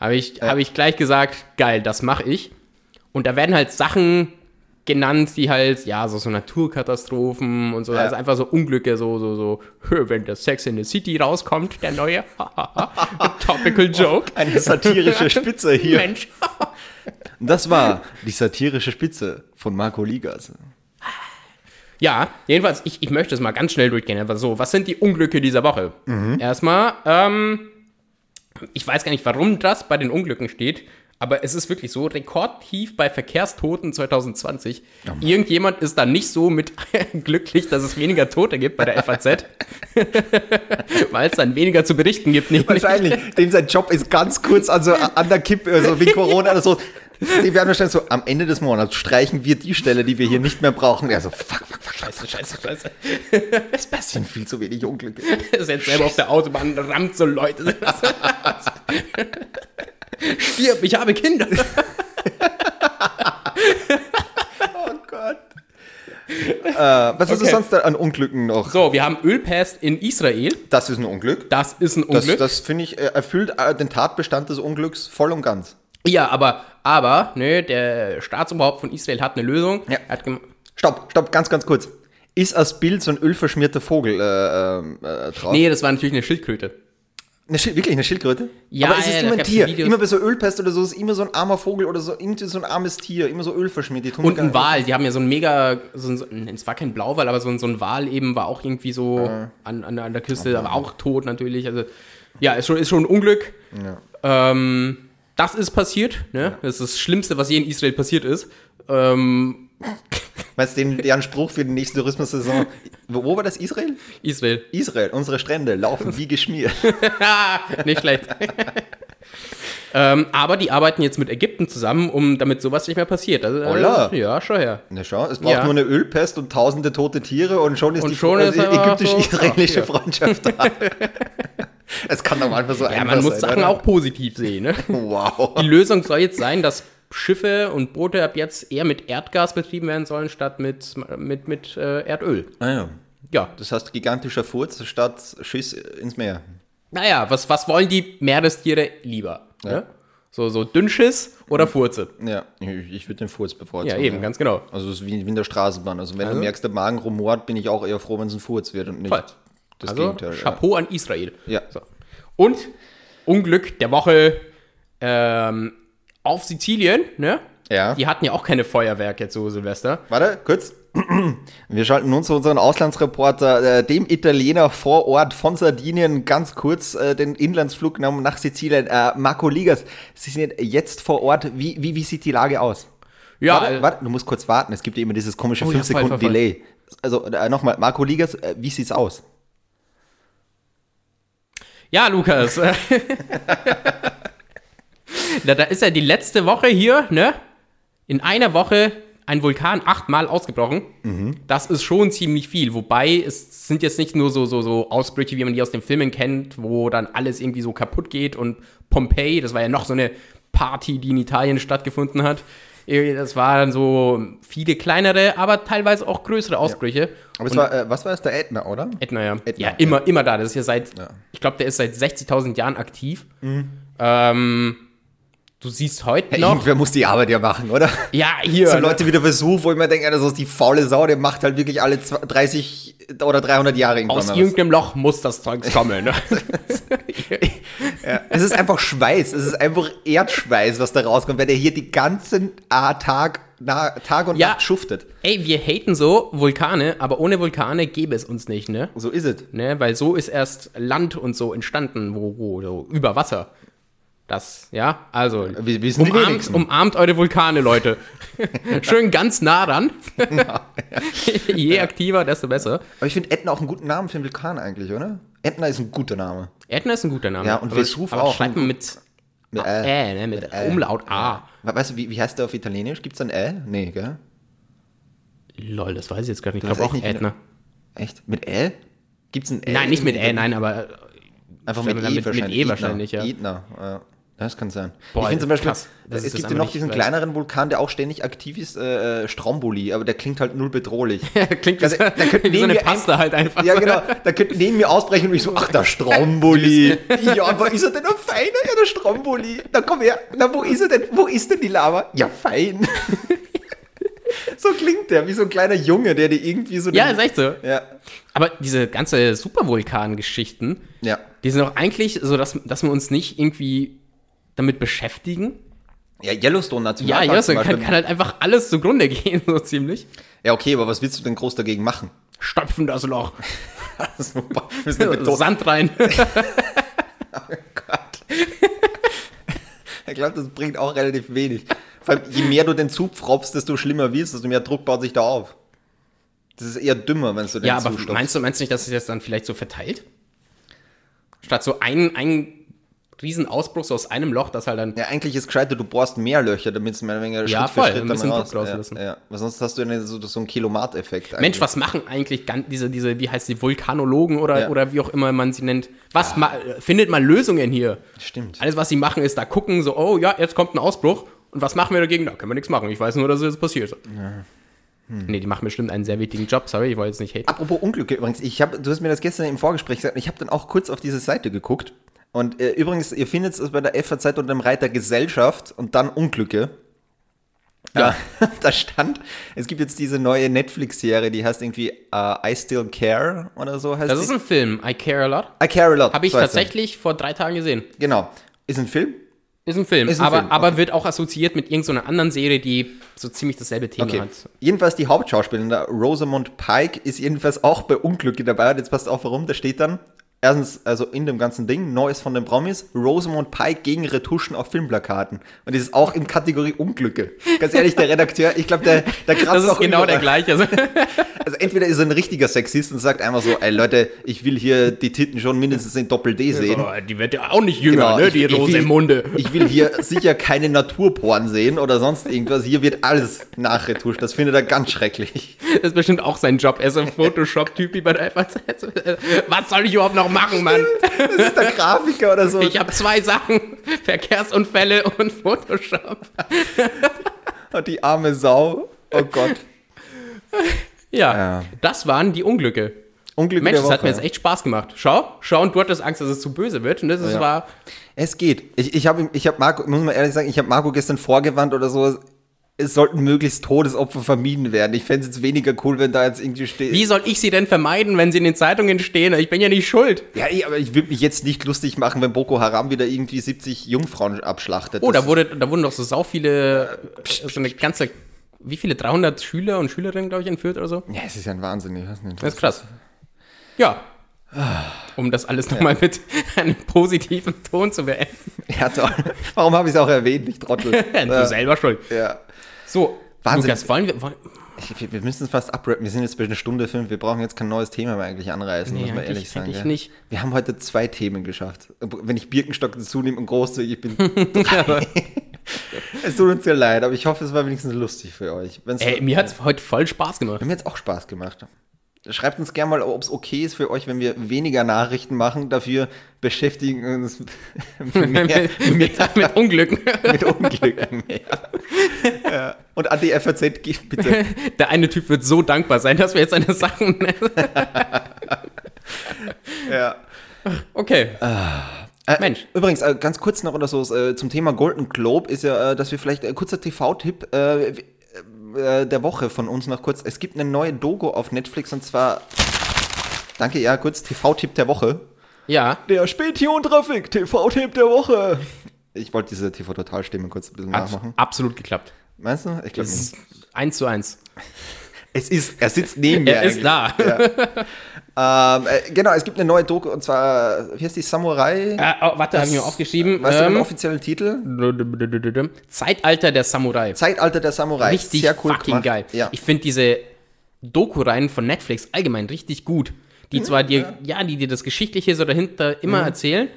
Habe ich, hab ich gleich gesagt, geil, das mache ich. Und da werden halt Sachen genannt, die halt, ja, so, so Naturkatastrophen und so, also einfach so Unglücke, so, so, so, wenn der Sex in the City rauskommt, der neue Topical Joke. Eine satirische Spitze hier. Mensch. Das war die satirische Spitze von Marco Ligas. Ja, jedenfalls, ich, ich möchte es mal ganz schnell durchgehen. Aber so, was sind die Unglücke dieser Woche? Erstmal, ähm, ich weiß gar nicht, warum das bei den Unglücken steht, aber es ist wirklich so, rekordtief bei Verkehrstoten 2020. Irgendjemand ist da nicht so mit glücklich, dass es weniger Tote gibt bei der FAZ, weil es dann weniger zu berichten gibt. Nämlich. Wahrscheinlich, dem sein Job ist ganz kurz an, so, an der Kippe, also wie Corona oder so. Die werden wahrscheinlich so, am Ende des Monats streichen wir die Stelle, die wir hier nicht mehr brauchen. Er so, fuck, fuck, fuck, Scheiße, scheiße, scheiße. es passieren viel zu wenig Unglücke. ist jetzt selber auf der Autobahn, rammt so Leute. Stirb, ich habe Kinder. Oh Gott. Äh, was ist Okay. sonst an Unglücken noch? So, wir haben Ölpest in Israel. Das ist ein Unglück. Das ist ein Das, Unglück. das finde ich, äh, erfüllt äh, den Tatbestand des Unglücks voll und ganz. ja, aber, aber, ne, der Staatsoberhaupt von Israel hat eine Lösung. Ja. Stopp, stopp, ganz, ganz kurz. Ist als Bild so ein ölverschmierter Vogel äh, ähm, äh, drauf? nee, das war natürlich eine Schildkröte. Eine Schild, wirklich eine Schildkröte? Ja, aber es ja, ist da immer ein Tier. Videos. Immer bei so Ölpest oder so ist immer so ein armer Vogel oder so irgendwie so ein armes Tier, immer so Öl verschmiert. Die tun Und ein Wal, die haben ja so ein mega, so ein, ein- es war kein Blauwal, aber so ein, so ein Wal eben war auch irgendwie so an, an, an der Küste, aber auch tot natürlich. Also ja, ist schon, ist schon ein Unglück. Ähm, das ist passiert, ne? Das ist das Schlimmste, was je in Israel passiert ist. Ähm, Weißt du, den- deren Spruch für die nächste Tourismussaison? Wo wo war das? Israel? Israel. Israel, unsere Strände laufen wie geschmiert. Nicht schlecht. ähm, aber die arbeiten jetzt mit Ägypten zusammen, um damit sowas nicht mehr passiert. Also, Holla. äh, ja, schon her. Na schau, es braucht Ja. nur eine Ölpest und tausende tote Tiere und schon ist Und die schon ist aber ägyptisch-israelische so, ja. Freundschaft da. Es kann doch einfach so Ja, einfach man muss sein, Sachen oder? auch positiv sehen. Ne? Wow. Die Lösung soll jetzt sein, dass Schiffe und Boote ab jetzt eher mit Erdgas betrieben werden sollen, statt mit, mit, mit äh, Erdöl. Ah, ja. Ja, Das heißt, gigantischer Furz statt Schiss ins Meer. naja, was, was wollen die Meerestiere lieber? Ne? So, so Dünnschiss oder Furze? Ja, ich, würde den Furz bevorzugen. Ja, eben, ganz genau. Also es ist wie, wie in der Straßenbahn. Also wenn Also? du merkst, der Magen rumort, bin ich auch eher froh, wenn es ein Furz wird und nicht Voll. das also, Gegenteil. Chapeau an Israel. Ja. So. Und Unglück der Woche ähm, auf Sizilien, ne? Ja. Die hatten ja auch keine Feuerwerk jetzt so Silvester. Warte, kurz. Wir schalten nun zu unserem Auslandsreporter, äh, dem Italiener vor Ort von Sardinien, ganz kurz äh, den Inlandsflug nach, nach Sizilien. Äh, Marco Ligas, Sie sind jetzt vor Ort. Wie, wie, wie sieht die Lage aus? Ja, warte, äh, warte, du musst kurz warten. Es gibt ja immer dieses komische Oh ja, 5 voll, Sekunden voll, voll. Delay. Also äh, nochmal, Marco Ligas, äh, wie sieht's aus? Ja, Lukas. da, da ist ja die letzte Woche hier, ne? In einer Woche ein Vulkan achtmal ausgebrochen. Das ist schon ziemlich viel. Wobei es sind jetzt nicht nur so, so, so Ausbrüche, wie man die aus den Filmen kennt, wo dann alles irgendwie so kaputt geht. Und Pompeii, das war ja noch so eine Party, die in Italien stattgefunden hat. Das waren so viele kleinere, aber teilweise auch größere Ausbrüche. Aber es war, äh, was war es, der Ätna, oder? Ätna, ja. Ätna, ja, immer, immer da. Das ist ja seit, ich glaube, der ist seit 60.000 Jahren aktiv. Ähm, du siehst heute Ja, noch. Irgendwer muss die Arbeit ja machen, oder? Ja, hier. So ne? Leute wie der Versuch, wo ich mir denke, das ist die faule Sau, der macht halt wirklich alle 20 30 oder 300 Jahre irgendwann aus mal was. irgendeinem Loch muss das Zeug kommen. Ne? Ja, es ist einfach Schweiß, es ist einfach Erdschweiß, was da rauskommt, weil der hier die ganzen ah, Tag, na, Tag und Ja. Nacht schuftet. Ey, wir haten so Vulkane, aber ohne Vulkane gäbe es uns nicht, ne? So ist es. ne? Weil so ist erst Land und so entstanden, wo, wo so über Wasser. Das, ja, also Wir wissen die umarmt, umarmt eure Vulkane, Leute. Schön ganz nah ran. Je aktiver, desto besser. Aber ich finde Ätna auch einen guten Namen für einen Vulkan eigentlich, oder? Ätna ist ein guter Name. Ätna ist ein guter Name. Ja, und Vesuv auch. schreibt man mit, Mit A, Ä. Ne, mit, Mit Ä. Umlaut A. We- Weißt du, wie, wie heißt der auf Italienisch? Gibt es ein Ä? Nee, gell? Lol, das weiß ich jetzt gar nicht. Ich glaube auch Ätna. Echt? Mit Ä? Gibt es ein Ä? Nein, nicht mit Ä, nein, aber Einfach mit, E mit- mit wahrscheinlich. E Ätna. wahrscheinlich, ja. Ätna, ja. Das kann sein. Boah, ich finde zum Beispiel, krass. Es gibt ja noch diesen kleineren Vulkan, der auch ständig aktiv ist, äh, äh, Stromboli, aber der klingt halt null bedrohlich. klingt wie, Also, so- da könnten wie so eine Pasta halt einfach. Ja, genau. Da könnte neben mir ausbrechen und ich so, ach, der Stromboli. ja, aber ist er denn ein feiner? Ja, der Stromboli. Na komm her. Na, wo ist er denn? Wo ist denn die Lava? Ja, fein. so klingt der, wie so ein kleiner Junge, der dir irgendwie so. Ja, ist echt so. Ja. Aber diese ganze Supervulkan-Geschichten, Ja. die sind auch eigentlich so, dass, dass wir uns nicht irgendwie damit beschäftigen. Ja, Yellowstone Ja, Nationalpark ja, so kann, kann halt einfach alles zugrunde gehen, so ziemlich. Ja, okay, aber was willst du denn groß dagegen machen? Stopfen das Loch. Betonen. Sand rein. Gott. ich glaube, das bringt auch relativ wenig. Vor allem, je mehr du den Zug pfropfst, desto schlimmer wird es, desto mehr Druck baut sich da auf. Das ist eher dümmer, wenn du den ja, aber zustopfst. meinst du, meinst du nicht, dass es jetzt dann vielleicht so verteilt? Statt so ein, ein Riesenausbruch so aus einem Loch, das halt dann. Ja, eigentlich ist gescheiter, du bohrst mehr Löcher, damit es mehr oder weniger Ja, Schritt voll, für Schritt ein bisschen raus. Druck ja, rauslassen. ja, weil sonst hast du ja so, so einen Kilomat-Effekt. Mensch, was machen eigentlich diese, diese, wie heißt die, Vulkanologen oder, Ja. oder wie auch immer man sie nennt? Was ma findet mal Lösungen hier? Stimmt. Alles, was sie machen, ist da gucken, so, oh ja, jetzt kommt ein Ausbruch. Und was machen wir dagegen? Da können wir nichts machen. Ich weiß nur, dass es passiert. Hm. Nee, die machen bestimmt einen sehr wichtigen Job. Sorry, ich wollte jetzt nicht haten. Apropos Unglücke übrigens, ich hab, du hast mir das gestern im Vorgespräch gesagt, ich habe dann auch kurz auf diese Seite geguckt. Und äh, übrigens, ihr findet es bei der FAZ unter dem Reiter Gesellschaft und dann Unglücke. Ja. da stand, es gibt jetzt diese neue Netflix-Serie, die heißt irgendwie uh, I Still Care oder so heißt Das die. ist ein Film, I Care a Lot. I Care a Lot. Habe ich so tatsächlich vor drei Tagen gesehen. Genau. Ist ein Film? Ist ein Film, Ist ein aber, Film, aber okay. wird auch assoziiert mit irgendeiner anderen Serie, die so ziemlich dasselbe Thema Okay. hat. Jedenfalls die Hauptschauspielerin, Rosamund Pike, ist jedenfalls auch bei Unglücke dabei. Und jetzt passt auf, warum. Da steht dann, erstens, also in dem ganzen Ding, Neues von den Promis, Rosamund Pike gegen Retuschen auf Filmplakaten. Und das ist auch in Kategorie Unglücke. Ganz ehrlich, der Redakteur, ich glaube, der, der kratzt Das ist auch genau der überall. gleiche. Also, Also entweder ist er ein richtiger Sexist und sagt einfach so, ey Leute, ich will hier die Titten schon mindestens in Doppel-D sehen. oh, die wird ja auch nicht jünger, ne? ich- Die ich will- Rosemunde. Ich will hier sicher keine Naturporn sehen oder sonst irgendwas. Hier wird alles nachretuscht. Das findet er ganz schrecklich. Das ist bestimmt auch sein Job. Er ist ein Photoshop-Typ bei der FAZ. Was soll ich überhaupt noch machen, Mann? Das ist der Grafiker oder so. Ich habe zwei Sachen: Verkehrsunfälle und Photoshop. Oh, die arme Sau. Oh Gott. Ja, Ja. das waren die Unglücke. Unglück Mensch, das hat mir jetzt echt Spaß gemacht. Schau, schau, und du hattest Angst, dass es zu böse wird. Und das Ja. war. Es geht. Ich, ich habe ich hab Marco, muss man ehrlich sagen, ich habe Marco gestern vorgewandt oder so. Es sollten möglichst Todesopfer vermieden werden. Ich fände es jetzt weniger cool, wenn da jetzt irgendwie steht. Wie soll ich sie denn vermeiden, wenn sie in den Zeitungen stehen? Ich bin ja nicht schuld. Ja, ich, aber ich würde mich jetzt nicht lustig machen, wenn Boko Haram wieder irgendwie 70 Jungfrauen abschlachtet. Oh, Das- da, wurde, da wurden doch so sau viele, so eine ganze, wie viele, 300 Schüler und Schülerinnen, glaube ich, entführt oder so? Ja, es ist ja ein Wahnsinn. Ich weiß nicht. Das ist krass. Ja. Um das alles nochmal mit einem positiven Ton zu beenden. Ja, toll. Warum habe ich es auch erwähnt? Ich trottel. Du selber schuld. ja. So, Wahnsinn. Lukas, wollen wir, wollen, Ich, wir- müssen es fast abrappen. Wir sind jetzt bei einer Stunde fünf. Wir brauchen jetzt kein neues Thema mehr eigentlich anreißen, Nee, muss man ehrlich sagen. gell? nicht. Wir haben heute zwei Themen geschafft. Wenn ich Birkenstock dazu nehme und großzügig bin. es tut uns sehr leid, aber ich hoffe, es war wenigstens lustig für euch. Wenn's, ey, mir hat es heute voll Spaß gemacht. Mir hat es auch Spaß gemacht. Schreibt uns gerne mal, ob es okay ist für euch, wenn wir weniger Nachrichten machen. Dafür beschäftigen wir uns mehr, mit, mit, mit Unglücken. mit Unglücken mehr. Ja. Und an die FAZ geht bitte. Der eine Typ wird so dankbar sein, dass wir jetzt seine Sachen. Ja. Okay. Äh, Mensch. Übrigens, äh, ganz kurz noch oder so äh, zum Thema Golden Globe ist ja, äh, dass wir vielleicht äh, kurzer TV-Tipp äh, äh, der Woche von uns noch kurz. Es gibt eine neue Dogo auf Netflix und zwar, danke, ja, kurz TV-Tipp der Woche. Ja. Der Spätion-Traffic, TV-Tipp der Woche. Ich wollte diese TV-Total-Stimme kurz ein bisschen Hat nachmachen. absolut geklappt. Meinst du? Ich glaube Es nicht. ist eins zu eins. Es ist, er sitzt neben mir. Er ist eigentlich. da. Ähm, äh, genau, es gibt eine neue Doku und zwar, wie heißt die, Samurai? Äh, oh, warte, habe ich mir aufgeschrieben. Du den Ähm, offiziellen Titel? Zeitalter der Samurai. Zeitalter der Samurai. Richtig Sehr cool fucking gemacht. geil. Ja. Ich finde diese Doku-Reihen von Netflix allgemein richtig gut. Die Mhm, zwar dir, ja, die dir das Geschichtliche so dahinter immer erzählen,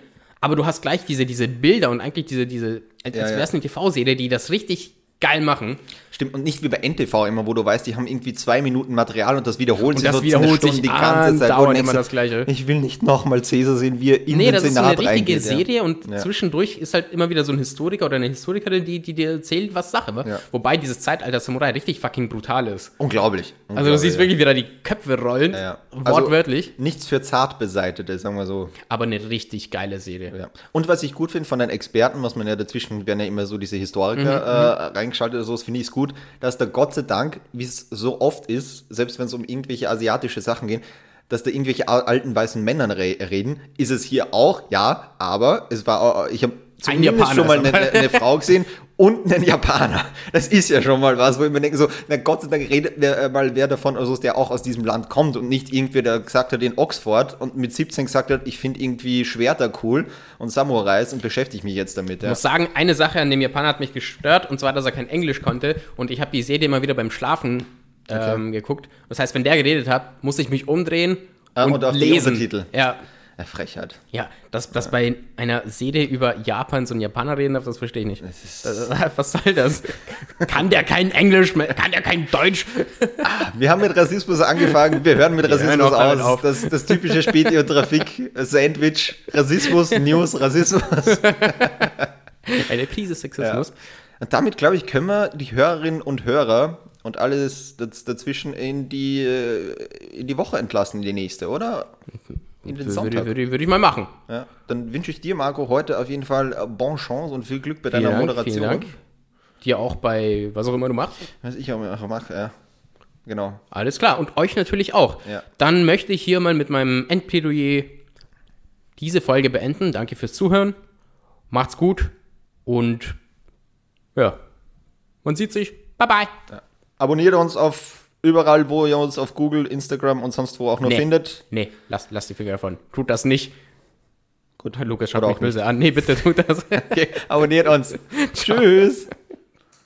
aber du hast gleich diese, diese Bilder und eigentlich diese, diese, als, Ja, als ja. wäre es eine TV-Serie, die das richtig geil machen. Stimmt, und nicht wie bei NTV immer, wo du weißt, die haben irgendwie zwei Minuten Material und das wiederholt Und sich das so wiederholt sich die ganze Zeit. Und immer das Gleiche. Ich will nicht nochmal Cäsar sehen, wie er in Nee, den das ist so Senat eine richtige reingeht, ja. Serie und Ja. zwischendurch ist halt immer wieder so ein Historiker oder eine Historikerin, die, die dir erzählt, was Sache war. Ja. Wobei dieses Zeitalter Samurai richtig fucking brutal ist. Unglaublich. Also du siehst wirklich wieder die Köpfe rollen. Also- wortwörtlich, Nichts für Zartbeseitete, sagen wir so. aber eine richtig geile Serie. Und was ich gut finde von den Experten, was man ja dazwischen werden ja immer so diese Mhm, Historiker äh, reingeschaltet oder so, das finde ich gut, dass da Gott sei Dank, wie es so oft ist, selbst wenn es um irgendwelche asiatische Sachen geht, dass da irgendwelche al- alten weißen Männern re reden, ist es hier auch, ja, aber es war, auch- ich habe zumindest Japaner schon mal eine, eine Frau gesehen und einen Japaner. Das ist ja schon mal was, wo ich mir denke, so, na Gott sei Dank redet wer, äh, mal wer davon, also der auch aus diesem Land kommt und nicht irgendwer, der gesagt hat in Oxford und mit 17 gesagt hat, ich finde irgendwie Schwerter cool und Samurais und beschäftige mich jetzt damit. Ich Ja. muss sagen, eine Sache an dem Japaner hat mich gestört, und zwar, dass er kein Englisch konnte. Und ich habe die Serie immer wieder beim Schlafen ähm, geguckt. Das heißt, wenn der geredet hat, musste ich mich umdrehen Ah, und, und auf lesen. Ja, Ja, Frechheit. ja, dass, dass bei einer Serie über Japan so ein Japaner reden darf, das verstehe ich nicht. Was soll das? kann der kein Englisch mehr? Kann der kein Deutsch? Wir haben mit Rassismus angefangen, wir hören mit hören Rassismus damit aus. auf. Das, das typische Späti und Trafik, Sandwich, Rassismus, News, Rassismus. Eine Prise Sexismus. Und damit, glaube ich, können wir die Hörerinnen und Hörer und alles daz- dazwischen in die, äh, in die Woche entlassen, in die nächste, oder? In den Würde, Sonntag. würde, würde ich mal machen. Ja. Dann wünsche ich dir, Marco, heute auf jeden Fall äh, bon chance und viel Glück bei deiner Vielen Dank, Moderation. vielen Dank. Dir auch bei was auch immer du machst. Was ich auch mache, ja. Genau. Alles klar. Und euch natürlich auch. Ja. Dann möchte ich hier mal mit meinem Endplädoyer diese Folge beenden. Danke fürs Zuhören. Macht's gut. Und ja, man sieht sich. Bye bye. Abonniert uns auf überall, wo ihr uns auf Google, Instagram und sonst wo auch nur Nee. findet. Nee, lasst, lasst die Finger davon. Tut das nicht. Gut. Lukas schaut Oder auch böse an. Nee, bitte tut das. Okay, abonniert uns. Tschüss.